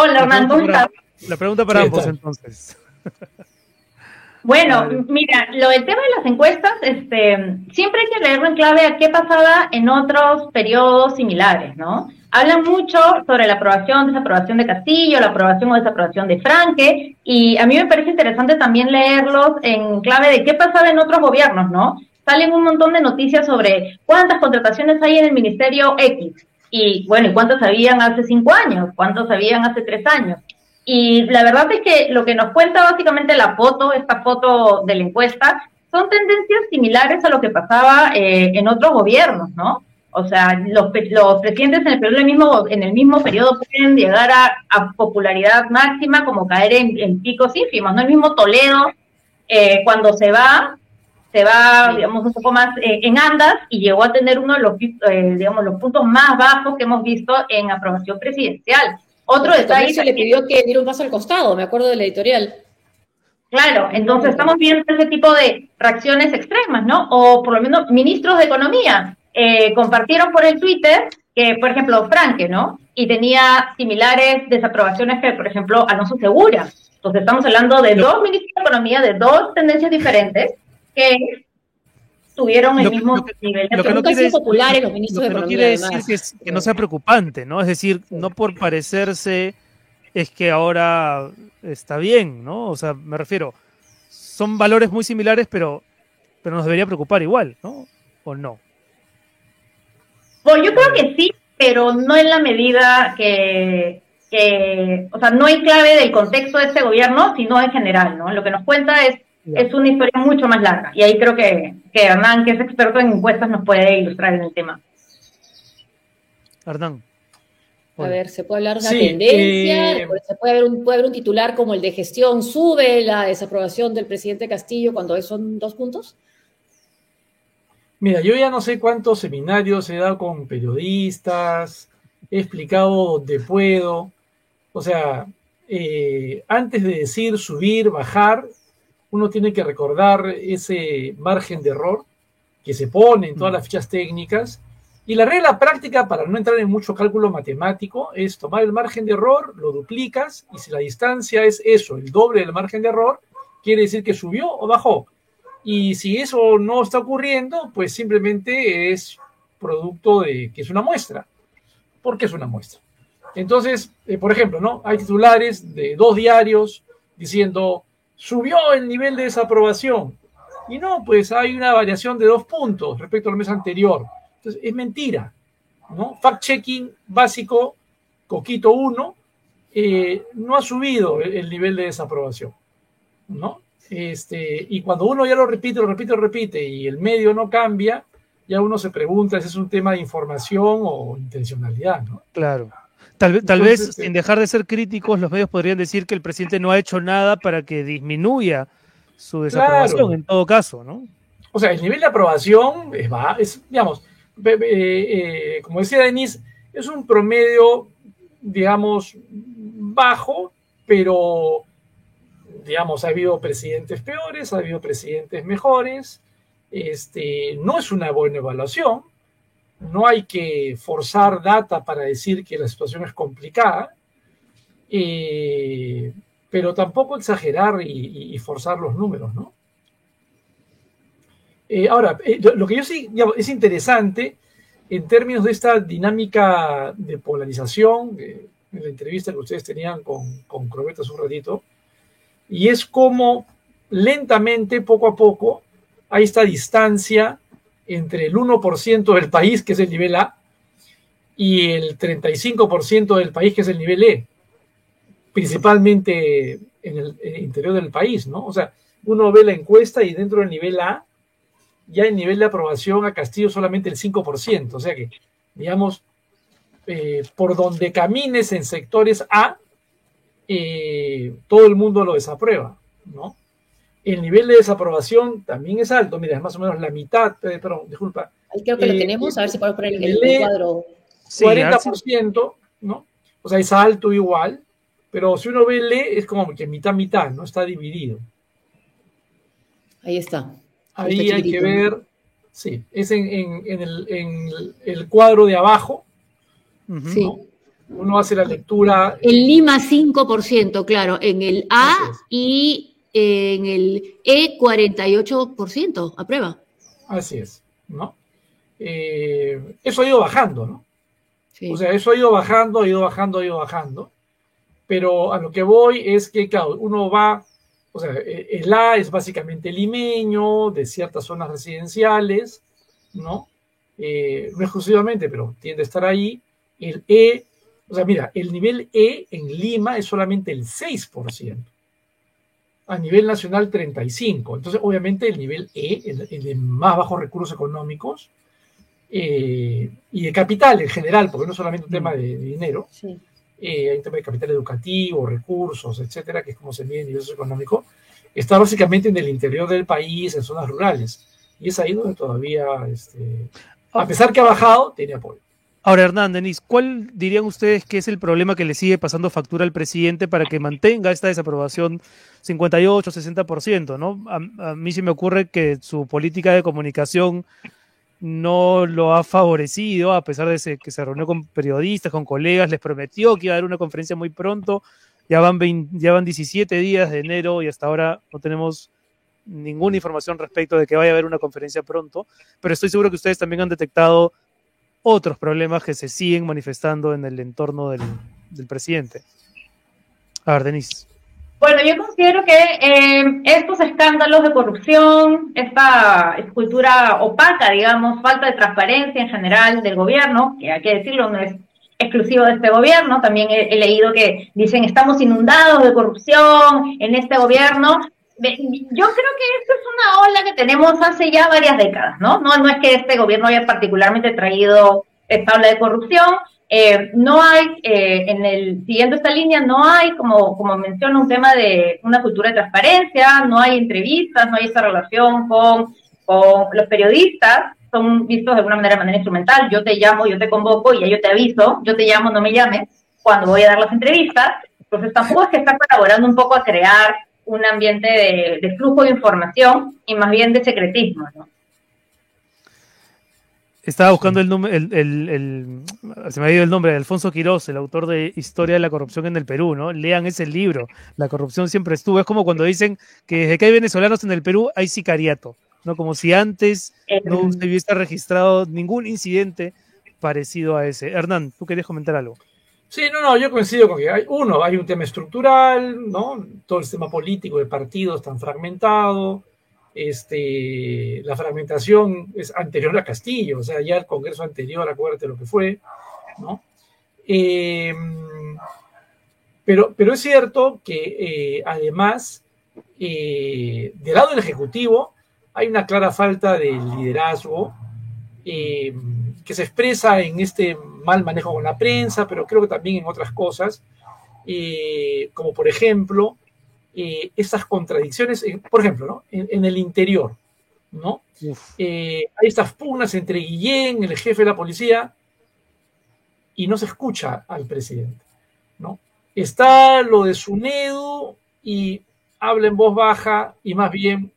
Hola, Hernán, ¿cómo estás? La pregunta para ambos, entonces. <laughs> Bueno, mira, lo del tema de las encuestas, este, siempre hay que leerlo en clave a qué pasaba en otros periodos similares, ¿no? Hablan mucho sobre la aprobación, desaprobación de Castillo, la aprobación o desaprobación de Franque, y a mí me parece interesante también leerlos en clave de qué pasaba en otros gobiernos, ¿no? Salen un montón de noticias sobre cuántas contrataciones hay en el Ministerio X, y bueno, ¿y cuántos habían hace cinco años? ¿Cuántos habían hace tres años? Y la verdad es que lo que nos cuenta básicamente la foto, esta foto de la encuesta, son tendencias similares a lo que pasaba eh, en otros gobiernos, ¿no? O sea, los, los presidentes en el, periodo, mismo, en el mismo periodo pueden llegar a, popularidad máxima como caer en, picos ínfimos, ¿no? El mismo Toledo, eh, cuando se va, se va, digamos, un poco más eh, en andas y llegó a tener uno de los, eh, digamos, los puntos más bajos que hemos visto en aprobación presidencial. Otro detalle... se le pidió que diera un paso al costado, me acuerdo de la editorial. Claro, entonces estamos viendo ese tipo de reacciones extremas, ¿no? O por lo menos ministros de Economía eh, compartieron por el Twitter que, por ejemplo, Franque, ¿no? Y tenía similares desaprobaciones que, por ejemplo, Alonso Segura. Entonces estamos hablando de dos ministros de Economía, de dos tendencias diferentes, que tuvieron el mismo nivel de lo que no quiere, populares los ministros de Economía. No quiere decir que, no sea preocupante, ¿no? Es decir, no por parecerse es que ahora está bien, ¿no? O sea, me refiero, son valores muy similares, pero, pero nos debería preocupar igual, ¿no? ¿O no? Bueno, yo creo que sí, pero no en la medida que, que, o sea, no hay clave del contexto de este gobierno, sino en general, ¿no? Lo que nos cuenta es es una historia mucho más larga. Y ahí creo que, que Hernán, que es experto en encuestas, nos puede ilustrar en el tema. Hernán. A ver, se puede hablar de una Sí, tendencia, eh, se puede haber, un, puede haber un titular como el de gestión, sube la desaprobación del presidente Castillo cuando son dos puntos. Mira, yo ya no sé cuántos seminarios he dado con periodistas, he explicado donde puedo. O sea, eh, antes de decir subir, bajar, uno tiene que recordar ese margen de error que se pone en todas las fichas técnicas. Y la regla práctica, para no entrar en mucho cálculo matemático, es tomar el margen de error, lo duplicas, y si la distancia es eso, el doble del margen de error, quiere decir que subió o bajó. Y si eso no está ocurriendo, pues simplemente es producto de que es una muestra. ¿Por qué es una muestra? Entonces, eh, por ejemplo, ¿no? Hay titulares de dos diarios diciendo subió el nivel de desaprobación. Y no, pues hay una variación de dos puntos respecto al mes anterior. Entonces, es mentira. ¿no? Fact-checking básico, Coquito 1, eh, no ha subido el, el nivel de desaprobación. ¿no? Este, y cuando uno ya lo repite, lo repite, lo repite, y el medio no cambia, ya uno se pregunta si es un tema de información o intencionalidad, ¿no? Claro. Tal, tal Entonces, vez, sin dejar de ser críticos, los medios podrían decir que el presidente no ha hecho nada para que disminuya su desaprobación, Claro. en todo caso, ¿no? O sea, el nivel de aprobación es, ba- es digamos, eh, eh, como decía Denise, es un promedio, digamos, bajo, pero, digamos, ha habido presidentes peores, ha habido presidentes mejores, este, no es una buena evaluación, no hay que forzar data para decir que la situación es complicada, eh, pero tampoco exagerar y, forzar los números, ¿no? Eh, ahora, eh, lo, que yo sí, es interesante en términos de esta dinámica de polarización, en la entrevista que ustedes tenían con, con hace un ratito, y es como lentamente, poco a poco, hay esta distancia entre el 1% del país, que es el nivel A, y el 35% del país, que es el nivel E, principalmente en el, interior del país, ¿no? O sea, uno ve la encuesta y dentro del nivel A, ya el nivel de aprobación a Castillo solamente el 5%, o sea que, digamos, eh, por donde camines en sectores A, eh, todo el mundo lo desaprueba, ¿no? El nivel de desaprobación también es alto, mira, es más o menos la mitad, eh, perdón, disculpa, Ahí creo que lo Eh, tenemos, a ver si podemos poner el, el lee- cuadro. Sí, a ver si- 40%, ¿no? O sea, es alto igual, pero si uno ve el E, es como que mitad, mitad, ¿no? Está dividido. Ahí está. Ahí Está hay que ver, sí, es en, en- en el, en el cuadro de abajo. Sí. uno hace la lectura. En Lima 5%, claro, en el A y en el E 48%, aprueba. Así es, ¿no? Eh, eso ha ido bajando, ¿no? Sí. O sea, eso ha ido bajando, ha ido bajando, ha ido bajando. Pero a lo que voy es que, claro, uno va, o sea, el A es básicamente limeño, de ciertas zonas residenciales, ¿no? Eh, no exclusivamente, pero tiende a estar ahí. El E, o sea, mira, el nivel E en Lima es solamente el 6%. A nivel nacional, 35%. Entonces, obviamente, el nivel E, el, el de más bajos recursos económicos, eh, y de capital en general, porque no es solamente un tema de, de dinero, Sí. eh, hay un tema de capital educativo, recursos, etcétera, que es como se mide el nivel socioeconómico, está básicamente en el interior del país, en zonas rurales. Y es ahí donde todavía, este, a pesar que ha bajado, tiene apoyo. Ahora, Hernán, Denis, ¿cuál dirían ustedes que es el problema que le sigue pasando factura al presidente para que mantenga esta desaprobación 58, 60%? ¿no? A, mí se me ocurre que su política de comunicación no lo ha favorecido, a pesar de que se reunió con periodistas, con colegas, les prometió que iba a haber una conferencia muy pronto. Ya van, 20 ya van 17 días de enero y hasta ahora no tenemos ninguna información respecto de que vaya a haber una conferencia pronto, pero estoy seguro que ustedes también han detectado otros problemas que se siguen manifestando en el entorno del, presidente. A ver, Denise. Bueno, yo considero que eh, estos escándalos de corrupción, esta escultura opaca, digamos, falta de transparencia en general del gobierno, que hay que decirlo, no es exclusivo de este gobierno, también he, he leído que dicen estamos inundados de corrupción en este gobierno. Yo creo que esto es una ola que tenemos hace ya varias décadas, ¿no? No, no es que este gobierno haya particularmente traído esta ola de corrupción, Eh, no hay, eh, en el, siguiendo esta línea, no hay, como, como menciona, un tema de una cultura de transparencia, no hay entrevistas, no hay esta relación con, con los periodistas, son vistos de alguna manera de manera instrumental. Yo te llamo, yo te convoco y ya yo te aviso, yo te llamo, no me llames, cuando voy a dar las entrevistas. Entonces tampoco es que está colaborando un poco a crear un ambiente de, de flujo de información y más bien de secretismo, ¿no? Estaba buscando el nombre, el, el, el, se me ha ido el nombre de Alfonso Quirós, el autor de Historia de la corrupción en el Perú, ¿no? Lean ese libro. La corrupción siempre estuvo. Es como cuando dicen que desde que hay venezolanos en el Perú hay sicariato, ¿no? Como si antes no se hubiese registrado ningún incidente parecido a ese. Hernán, ¿tú querías comentar algo? Sí, no, no, yo coincido con que hay, uno, hay un tema estructural, ¿no? Todo el sistema político de partidos tan fragmentado, este, la fragmentación es anterior a Castillo, o sea, ya el Congreso anterior, acuérdate lo que fue, ¿no? Eh, pero, pero es cierto que eh, además, eh, del lado del Ejecutivo, hay una clara falta de liderazgo que se expresa en este mal manejo con la prensa, pero creo que también en otras cosas, como por ejemplo, eh, esas contradicciones, por ejemplo, ¿no? en, el interior, ¿no? Eh, hay estas pugnas entre Guillén, el jefe de la policía, y no se escucha al presidente, ¿no? Está lo de Sunedo y habla en voz baja y más bien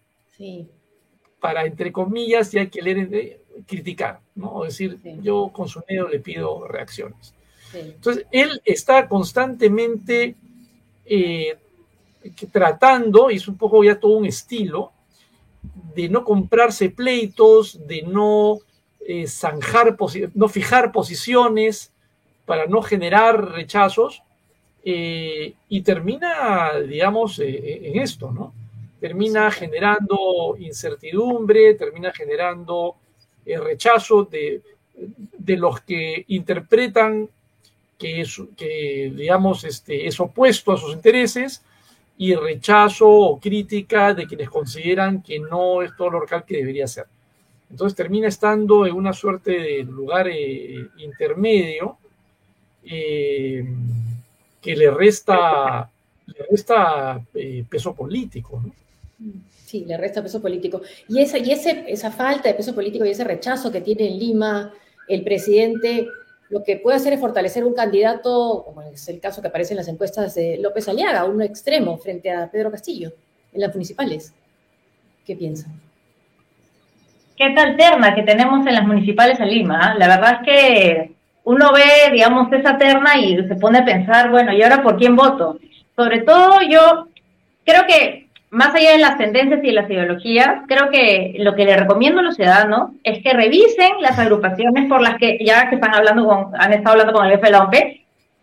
para, entre comillas, ya hay que leer, eh, criticar, ¿no? O decir, yo con Sunedo le pido reacciones. Entonces, él está constantemente tratando, y es un poco ya todo un estilo, de no comprarse pleitos, de no eh, zanjar, no fijar posiciones para no generar rechazos, eh, y termina, digamos, eh, en esto, ¿no? Termina generando incertidumbre, termina generando rechazo de, de, los que interpretan que, es, que digamos, este, es opuesto a sus intereses y rechazo o crítica de quienes consideran que no es todo lo local que debería ser. Entonces termina estando en una suerte de lugar eh, intermedio eh, que le resta, le resta eh, peso político. Sí, le resta peso político. Y, esa, y ese, esa falta de peso político y ese rechazo que tiene en Lima el presidente lo que puede hacer es fortalecer un candidato, como es el caso que aparece en las encuestas de López Aliaga, uno extremo frente a Pedro Castillo en las municipales. ¿Qué piensan? ¿Qué tal terna que tenemos en las municipales en Lima? Ah? La verdad es que uno ve, digamos, esa terna y se pone a pensar, bueno, ¿y ahora por quién voto? Sobre todo yo creo que más allá de las tendencias y las ideologías, creo que lo que le recomiendo a los ciudadanos es que revisen las agrupaciones por las que, ya que están hablando con, han estado hablando con el jefe de la OMP,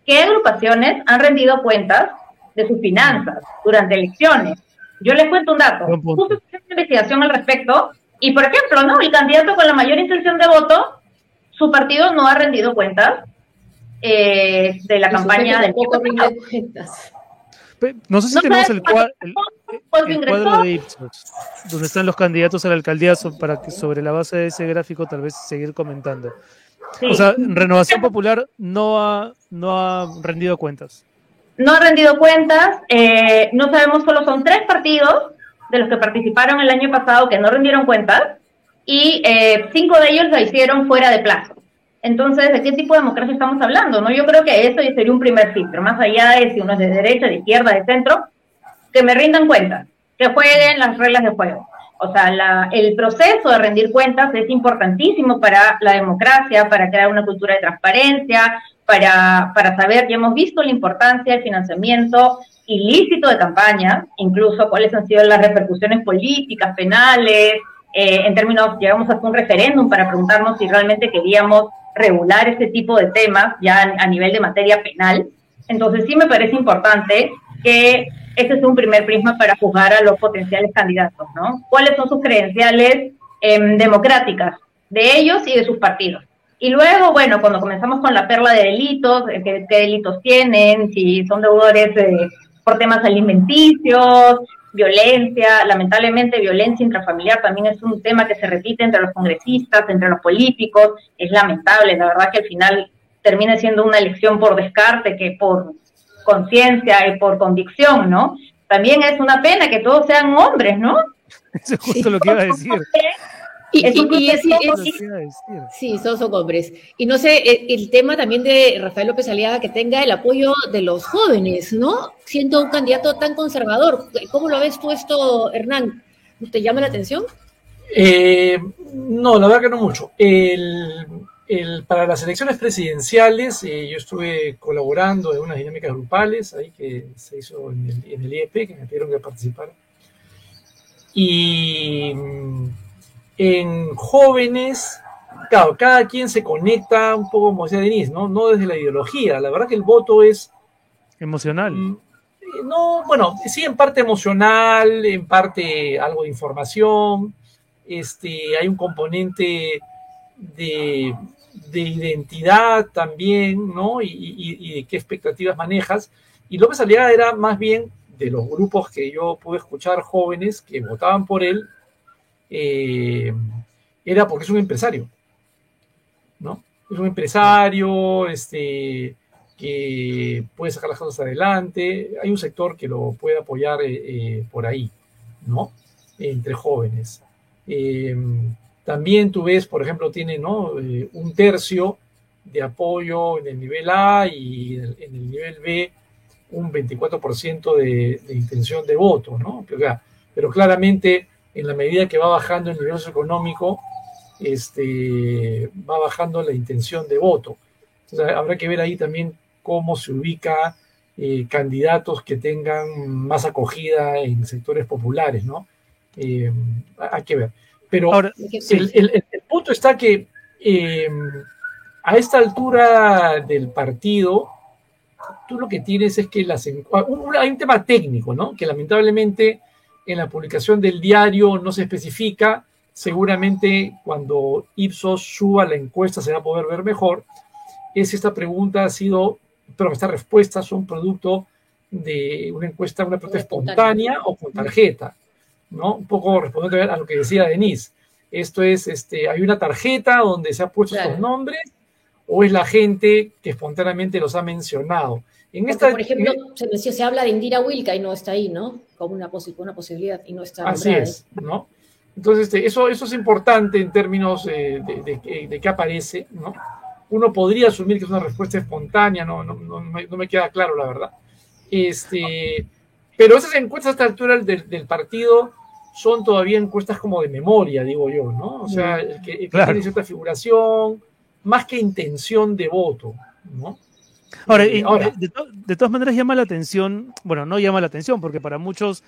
qué agrupaciones han rendido cuentas de sus finanzas durante elecciones. Yo les cuento un dato. Puse una investigación al respecto y, por ejemplo, ¿no? el candidato con la mayor intención de voto, su partido no ha rendido cuentas eh, de la campaña de cuentas. No sé si tenemos el, cuadro, de Ipsos, donde están los candidatos a la alcaldía para que sobre la base de ese gráfico tal vez seguir comentando. O sea, Renovación Popular no ha, no ha rendido cuentas. No ha rendido cuentas. Eh, no sabemos, solo son tres partidos de los que participaron el año pasado que no rendieron cuentas y eh, cinco de ellos lo hicieron fuera de plazo. Entonces, ¿de qué tipo de democracia estamos hablando? No, yo creo que eso sería un primer filtro, más allá de si uno es de derecha, de izquierda, de centro, que me rindan cuentas, que jueguen las reglas de juego. O sea, la, el proceso de rendir cuentas es importantísimo para la democracia, para crear una cultura de transparencia, para, para saber, ya hemos visto la importancia del financiamiento ilícito de campaña, incluso cuáles han sido las repercusiones políticas, penales, eh, en términos, llegamos hasta un referéndum para preguntarnos si realmente queríamos regular este tipo de temas ya a nivel de materia penal. Entonces sí me parece importante que ese es un primer prisma para juzgar a los potenciales candidatos, ¿no? ¿Cuáles son sus credenciales em, democráticas de ellos y de sus partidos? Y luego, bueno, cuando comenzamos con la perla de delitos, eh, qué, delitos tienen, si son deudores eh, por temas alimenticios, violencia, lamentablemente violencia intrafamiliar también es un tema que se repite entre los congresistas, entre los políticos, es lamentable, la verdad que al final termine siendo una elección por descarte que por conciencia y por convicción, ¿no? También es una pena que todos sean hombres, ¿no? <laughs> Eso es justo lo que iba a decir. Y, Es un y- y es- es- Lo que iba a decir. sí, todos son hombres. Y no sé, el, el tema también de Rafael López Aliaga, que tenga el apoyo de los jóvenes, ¿no? Siendo un candidato tan conservador. ¿Cómo lo ves tú esto, Hernán? ¿Te llama la atención? Eh, no, la verdad que no mucho. El, el- para las elecciones presidenciales, eh, yo estuve colaborando en unas dinámicas grupales ahí que se hizo en el, en el IEP, que me pidieron que participara. Y mm, en jóvenes, claro, cada quien se conecta un poco, como decía Denise, ¿no? No desde la ideología. La verdad que el voto es Emocional. Mm, eh, No, bueno, sí, en parte emocional, en parte algo de información. Este, hay un componente de, de identidad también, ¿no? Y, de qué expectativas manejas. Y López Aliaga era más bien de los grupos que yo pude escuchar jóvenes que votaban por él, eh, era porque es un empresario, ¿no? Es un empresario, este, que puede sacar las cosas adelante. Hay un sector que lo puede apoyar eh, eh, por ahí, ¿no? Entre jóvenes. También tú ves, por ejemplo, tiene ¿no? Eh, un tercio de apoyo en el nivel A y en el, nivel B un 24% de, intención de voto, ¿no? Pero, claramente en la medida que va bajando el nivel socioeconómico, este, va bajando la intención de voto. Habrá que ver ahí también cómo se ubica eh, candidatos que tengan más acogida en sectores populares, ¿no? Eh, hay que ver. Pero Ahora, el, el- el- el punto está que eh, a esta altura del partido, tú lo que tienes es que las encu- un- un- hay un tema técnico, ¿no? Que lamentablemente en la publicación del diario no se especifica. Seguramente cuando Ipsos suba la encuesta se va a poder ver mejor. Es esta pregunta ha sido, pero estas respuestas son producto de una encuesta, una pregunta Espontánea. espontánea o con tarjeta, ¿no? Un poco respondiendo a lo que decía Denise. Esto es, este, hay una tarjeta donde se ha puesto Claro. estos nombres o es la gente que espontáneamente los ha mencionado. En Porque, esta, por ejemplo, se, mencio- se habla de Indira Wilka y no está ahí, ¿no? Como una, posi- una posibilidad y no está Así nombrada es, ¿no? Entonces, este, eso, eso es importante en términos eh, de, de, qué aparece, ¿no? Uno podría asumir que es una respuesta espontánea, no, no, no, me, no me queda claro, la verdad. Este, pero esas encuestas a esta altura del, del partido son todavía encuestas como de memoria, digo yo, ¿no? O sea, el que, el que Claro. tiene cierta figuración, más que intención de voto, ¿no? Ahora, Eh, y- ahora. de, to- de todas maneras llama la atención, bueno, no llama la atención, porque para muchos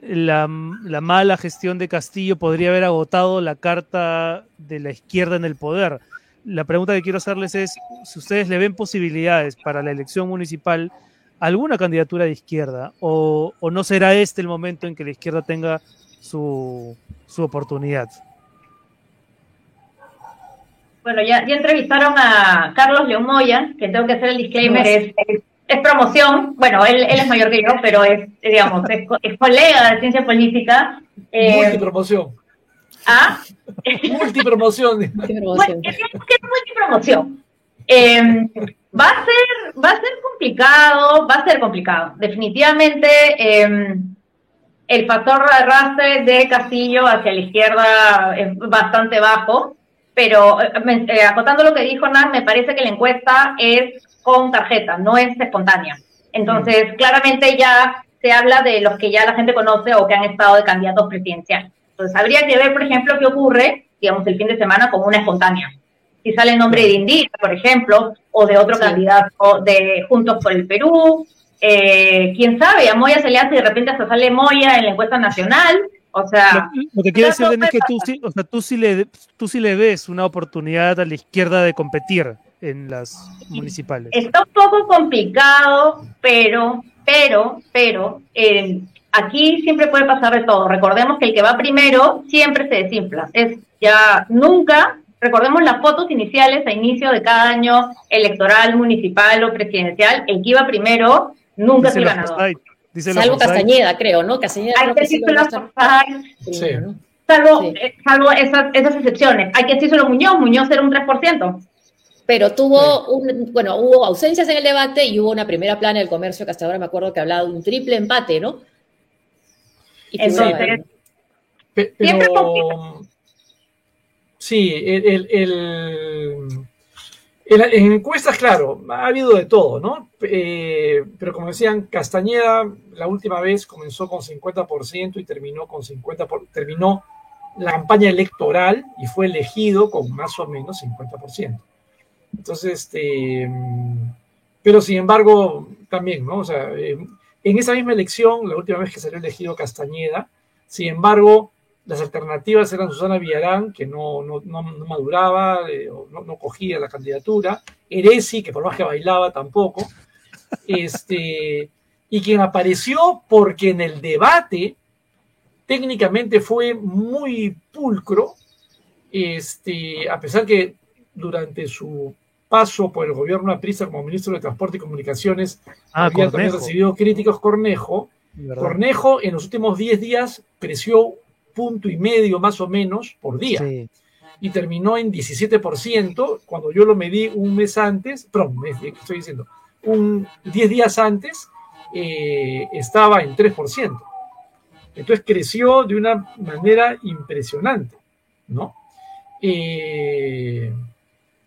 la, la mala gestión de Castillo podría haber agotado la carta de la izquierda en el poder. La pregunta que quiero hacerles es si ustedes le ven posibilidades para la elección municipal alguna candidatura de izquierda o, o no será este el momento en que la izquierda tenga su, su oportunidad. Bueno, ya, ya entrevistaron a Carlos León Moya, que tengo que hacer el disclaimer, es, es, es promoción. Bueno, él, él es mayor que yo, pero es, digamos, es, co- es colega de ciencia política. Eh, multipromoción. ah, Multipromoción. Qué bueno, es multipromoción. Eh, va a ser, va a ser complicado, va a ser complicado. Definitivamente, eh, el factor de arrastre de Castillo hacia la izquierda es bastante bajo, pero eh, eh, acotando lo que dijo Hernán, me parece que la encuesta es con tarjeta, no es espontánea. Entonces, claramente ya se habla de los que ya la gente conoce o que han estado de candidatos presidenciales. Entonces, habría que ver, por ejemplo, qué ocurre, digamos, el fin de semana con una espontánea. Si sale el nombre de Indira, por ejemplo, o de otro Sí. candidato de Juntos por el Perú, eh, quién sabe, a Moya se le hace y de repente hasta sale Moya en la encuesta nacional, o sea, Lo, lo que quiere decir es que tú sí, o sea, tú sí le tú sí le ves una oportunidad a la izquierda de competir en las municipales. está un poco complicado, pero, pero, pero, eh, aquí siempre puede pasar de todo. Recordemos que el que va primero siempre se desinfla. Es ya nunca, recordemos las fotos iniciales a inicio de cada año electoral, municipal o presidencial, el que iba primero nunca es el ganador. Salvo. Castañeda, creo, ¿no? Castañeda Hay que que sí ¿no? salvo, Sí. eh, salvo esas, esas excepciones. Hay que decírselo a Muñoz, Muñoz era un 3%. Pero tuvo, un, bueno, hubo ausencias en el debate y hubo una primera plana del comercio que hasta ahora me acuerdo que hablaba de un triple empate, ¿no? Y Entonces, pero, sí, el, el, en encuestas, claro, ha habido de todo, ¿no? Eh, pero como decían, Castañeda la última vez comenzó con 50% y terminó con 50%, por, terminó la campaña electoral y fue elegido con más o menos 50%. Entonces, este, pero sin embargo, también, ¿no? O sea, eh, en esa misma elección, la última vez que salió elegido Castañeda, sin embargo, las alternativas eran Susana Villarán, que no, no, no, maduraba, eh, no, cogía la candidatura, Eresi, que por más que bailaba tampoco, este, y quien apareció porque en el debate técnicamente fue muy pulcro, este, a pesar que durante su paso por el gobierno a prisa como ministro de Transporte y Comunicaciones ah, había también recibido críticos Cornejo. Cornejo en los últimos 10 días creció punto y medio más o menos por día. Y terminó en 17%, cuando yo lo medí un mes antes, perdón, estoy diciendo, un 10 días antes, eh, estaba en 3%. Entonces creció de una manera impresionante, ¿no? Eh,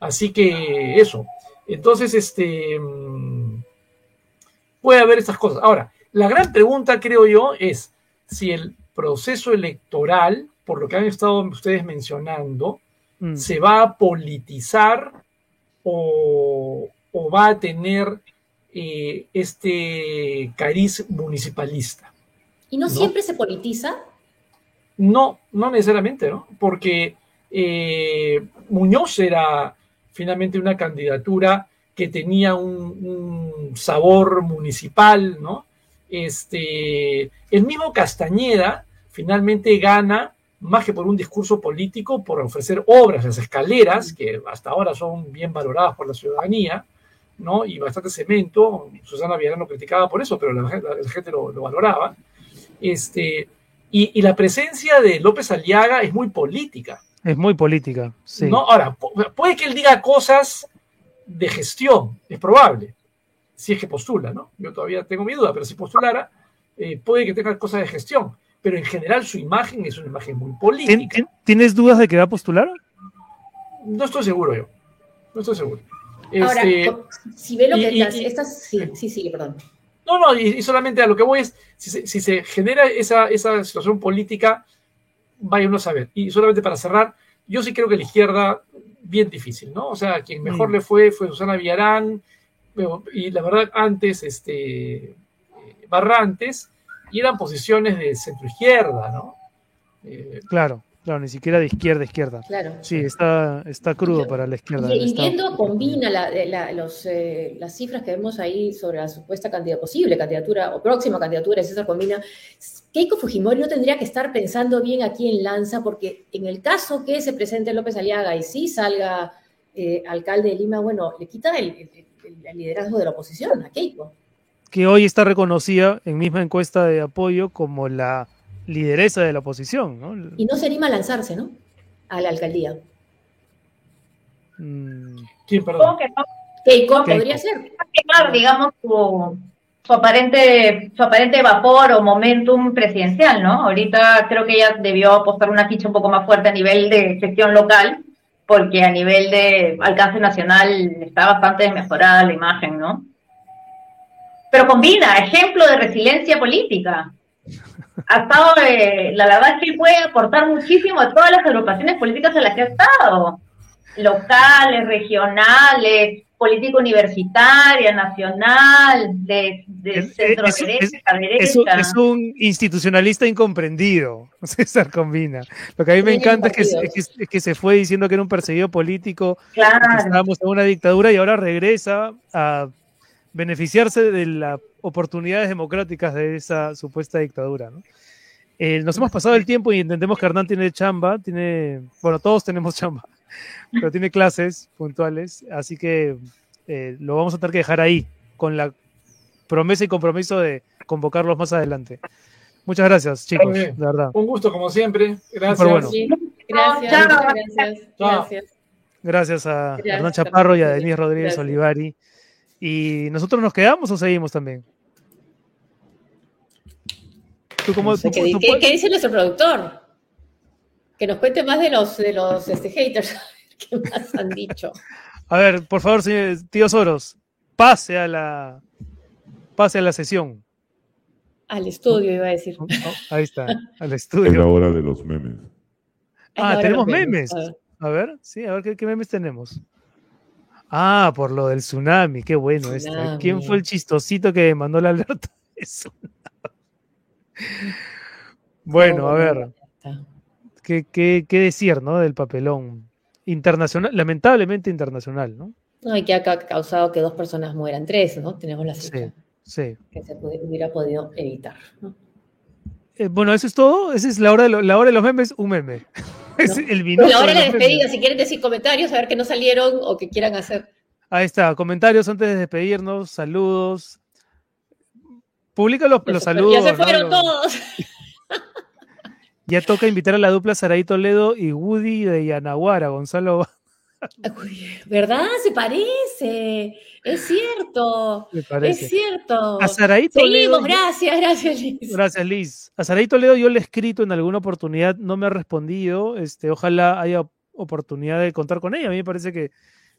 así que eso. Entonces, este, mm, puede haber estas cosas. Ahora, la gran pregunta, creo yo, es si el proceso electoral, por lo que han estado ustedes mencionando, mm. se va a politizar o, va a tener eh, este cariz municipalista. ¿Y no, siempre se politiza? No, no necesariamente, ¿no? Porque eh, Muñoz era finalmente una candidatura que tenía un sabor municipal, ¿no? Este, el mismo Castañeda finalmente gana más que por un discurso político, por ofrecer obras, las escaleras, que hasta ahora son bien valoradas por la ciudadanía, ¿no? Y bastante cemento. Susana Villarán lo criticaba por eso, pero la, gente lo, valoraba. Este, y, la presencia de López Aliaga es muy política. Es muy política, sí. ¿no? Ahora, puede que él diga cosas de gestión, es probable, si es que postula, ¿no? Yo todavía tengo mi duda, pero si postulara, eh, puede que tenga cosas de gestión, pero en general su imagen es una imagen muy política. ¿Tienes dudas de que va a postular? No estoy seguro yo, no estoy seguro. Ahora, este, si ve lo que estas, sí, sí, sí, perdón. No, no, y, solamente a lo que voy es, si se, si se genera esa, esa, situación política, vayan a saber. Y solamente para cerrar, yo sí creo que la izquierda, bien difícil, ¿no? O sea, quien mejor mm. le fue fue Susana Villarán, y la verdad antes este, Barrantes, y eran posiciones de centro izquierda, ¿no? Eh, claro, claro, ni siquiera de izquierda a izquierda. Claro. Sí, está, está crudo para la izquierda. Y, viendo, combina los, eh, las cifras que vemos ahí sobre la supuesta candidatura, posible candidatura o próxima candidatura, César combina, Keiko Fujimori no tendría que estar pensando bien aquí en Lanza, porque en el caso que se presente López Aliaga y sí salga eh, alcalde de Lima, bueno, le quita el el liderazgo de la oposición, a Keiko. Que hoy está reconocida en misma encuesta de apoyo como la lideresa de la oposición, ¿no? Y no se anima a lanzarse, ¿no? A la alcaldía. Mm. ¿Quién, perdón? Keiko podría ser. digamos, su, su, aparente, su aparente vapor o momentum presidencial, ¿no? Ahorita creo que ella debió apostar una ficha un poco más fuerte a nivel de gestión local porque a nivel de alcance nacional está bastante mejorada la imagen, ¿no? Pero combina ejemplo de resiliencia política. Ha estado, eh, la verdad es que puede aportar muchísimo a todas las agrupaciones políticas en las que ha estado, locales, regionales, política universitaria, nacional, de, centro derecha, derecha. Es, un institucionalista incomprendido, <laughs> César Combina. Lo que a mí me encanta es que, que, se fue diciendo que era un perseguido político, que estábamos en una dictadura y ahora regresa a beneficiarse de las oportunidades democráticas de esa supuesta dictadura. Eh, nos hemos pasado el tiempo y entendemos que Hernán tiene chamba, tiene, bueno, todos tenemos <laughs> chamba pero tiene clases puntuales, así que eh, lo vamos a tener que dejar ahí, con la promesa y compromiso de convocarlos más adelante. Muchas gracias, chicos, de verdad. Un gusto, como siempre. Gracias. Gracias, gracias. gracias. Gracias a Gracias, Hernán Chaparro y a. Denise Rodríguez Gracias. Olivari. ¿Y nosotros nos quedamos o seguimos también? ¿Tú cómo, No sé, tú- ¿qué, tú qué- puedes- qué dice nuestro productor? Que nos cuente más de los, de los este, haters. <laughs> ¿Qué más han dicho? A ver, por favor, señor, tío Soros, pase a la pase a la sesión. Al estudio, iba a decir. Oh, Ahí está, al Es la estudio. hora de los memes. Es Ah, tenemos memes. A ver. A ver, sí, a ver qué, qué memes tenemos. Ah, por lo del tsunami, qué bueno este. Tsunami. ¿Quién fue el chistosito que mandó la alerta de tsunami? Bueno, a ver. ¿Qué, qué, qué decir, ¿no? Del papelón internacional, lamentablemente internacional, ¿no? No, y que ha ca- causado que dos personas mueran, tres, ¿no? Tenemos la cifra Sí, sí. que se hubiera podido evitar. ¿no? Eh, bueno, eso es todo. Esa es la hora de, lo- la hora de los memes, un meme. <laughs> Es el minuto ahora de la despedida, si quieren decir comentarios, a ver que no salieron o que quieran hacer. Ahí está, comentarios antes de despedirnos, saludos. Publica los, los saludos. ya se fueron todos. <laughs> Ya toca invitar a la dupla Saraí Toledo y Woody de Yanaguara, Gonzalo. ¿Verdad? Se parece. Es cierto. Es cierto. A Saraí Toledo. Seguimos, gracias, gracias, Liz. Gracias, Liz. A Saraí Toledo yo le he escrito en alguna oportunidad, no me ha respondido. Este, ojalá haya oportunidad de contar con ella. A mí me parece que,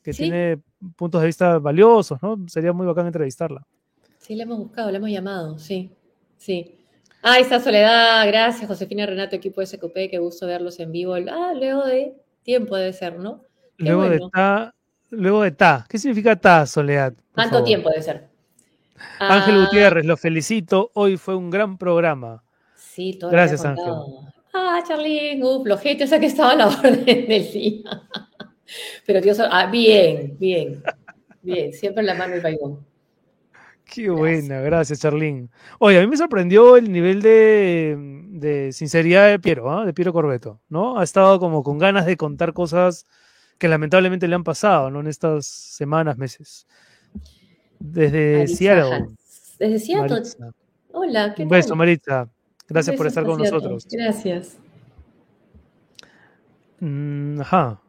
que Sí. tiene puntos de vista valiosos, ¿no? Sería muy bacán entrevistarla. Sí, le hemos buscado, le hemos llamado, sí, sí. Ah, está Soledad, gracias, Josefina Renato, equipo de SQP, qué gusto verlos en vivo. Ah, luego de tiempo debe ser, ¿no? Qué Luego bueno. de ta, luego de ta. ¿Qué significa ta, Soledad? Favor. tiempo debe ser. Ángel Ah, Gutiérrez, lo felicito. Hoy fue un gran programa. Sí, todo Gracias, que contado. Ah, Charlene, uf, los haters han estado a la <laughs> orden del día. Pero Dios, ah, bien, bien, bien, siempre en la mano el baigón. Qué buena, gracias, Charlín. Oye, a mí me sorprendió el nivel de, de sinceridad de Piero, ¿ah? de Piero Corbeto, ¿no? Ha estado como con ganas de contar cosas que lamentablemente le han pasado, ¿no? En estas semanas, meses. Desde Maritza Seattle. Hans. Desde Seattle. Maritza. Hola, ¿qué Un beso, tal? Maritza. Gracias por estar con Seattle. nosotros. Gracias. Mm, ajá.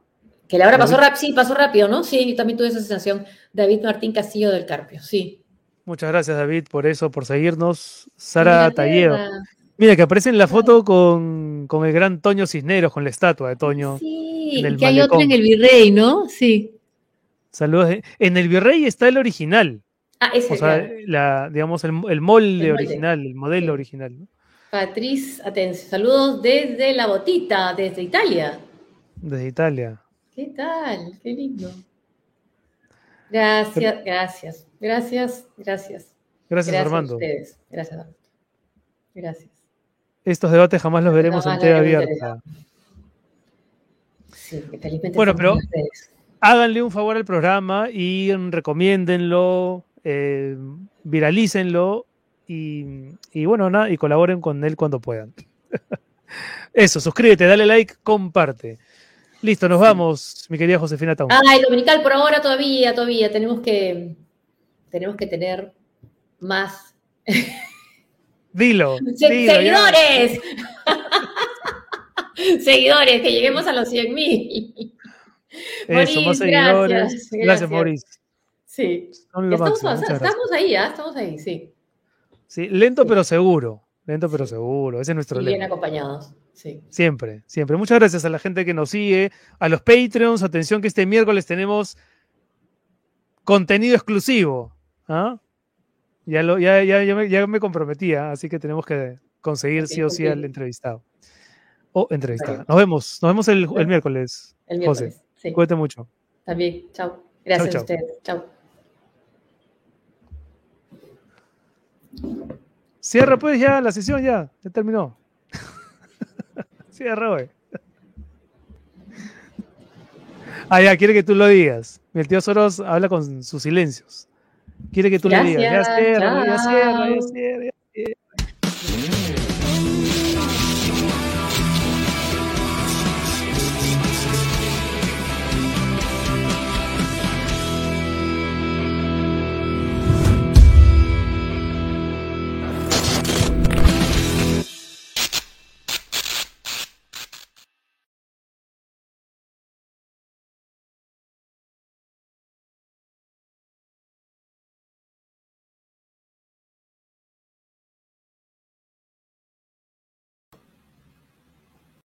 Que la hora pasó rápido, sí, pasó rápido, ¿no? Sí, yo también tuve esa sensación. David Martín Castillo del Carpio, sí. Muchas gracias, David, por eso, por seguirnos. Sara. Talledo. Mira, que aparece en la foto con, con el gran Toño Cisneros, con la estatua de Toño. Sí, en el que hay malecón. en el Virrey, ¿no? Sí. Saludos. de- En el Virrey está el original. Ah, ese, O sea, la, digamos, el, el molde El molde. original, el modelo Sí. original. ¿no? Patriz Atencio. Saludos desde La Botita, desde Italia. Desde Italia. ¿Qué tal? Qué lindo. Gracias, gracias, gracias, gracias. Gracias, Armando. a ustedes. Gracias, Armando. Gracias. Estos debates jamás los veremos en TV abierta. Sí, felizmente Bueno, pero-. Háganle un favor al programa y recomiéndenlo, eh, viralícenlo y, y bueno, nada, y colaboren con él cuando puedan. <laughs> Eso, suscríbete, dale like, comparte. Listo, nos vamos, mi querida Josefina Taun. Ah, el dominical por ahora todavía, todavía. Tenemos que, tenemos que tener más <laughs> Dilo. Se- dilo, ya. seguidores. <laughs> seguidores, que lleguemos a los 100 mil. Eso, Maurice, más seguidores. gracias, Gracias, gracias. Maurice. Sí. Son lo Estamos, máximo, ahí, ¿ah? estamos ahí, sí. Sí, lento pero seguro. Lento pero seguro. Ese es nuestro Y bien lema. acompañados. Sí. Siempre, siempre. Muchas gracias a la gente que nos sigue, a los Patreons. Atención que este miércoles tenemos contenido exclusivo. ¿ah? Ya, lo, ya, ya, ya me, ya me comprometía, así que tenemos que conseguir sí o sí al entrevistado. O entrevistada. Nos vemos, nos vemos el, el miércoles. El José, miércoles. Sí. cuídate mucho. También. Chao. Gracias a ustedes. Chao. Cierra pues ya la sesión, ya, ya terminó. Cierra, güey. Ah, ya, quiere que tú lo digas. El tío Soros habla con sus silencios. Quiere que tú le digas. Ya Gracias, cierra, ya cierra, ya cierra. ya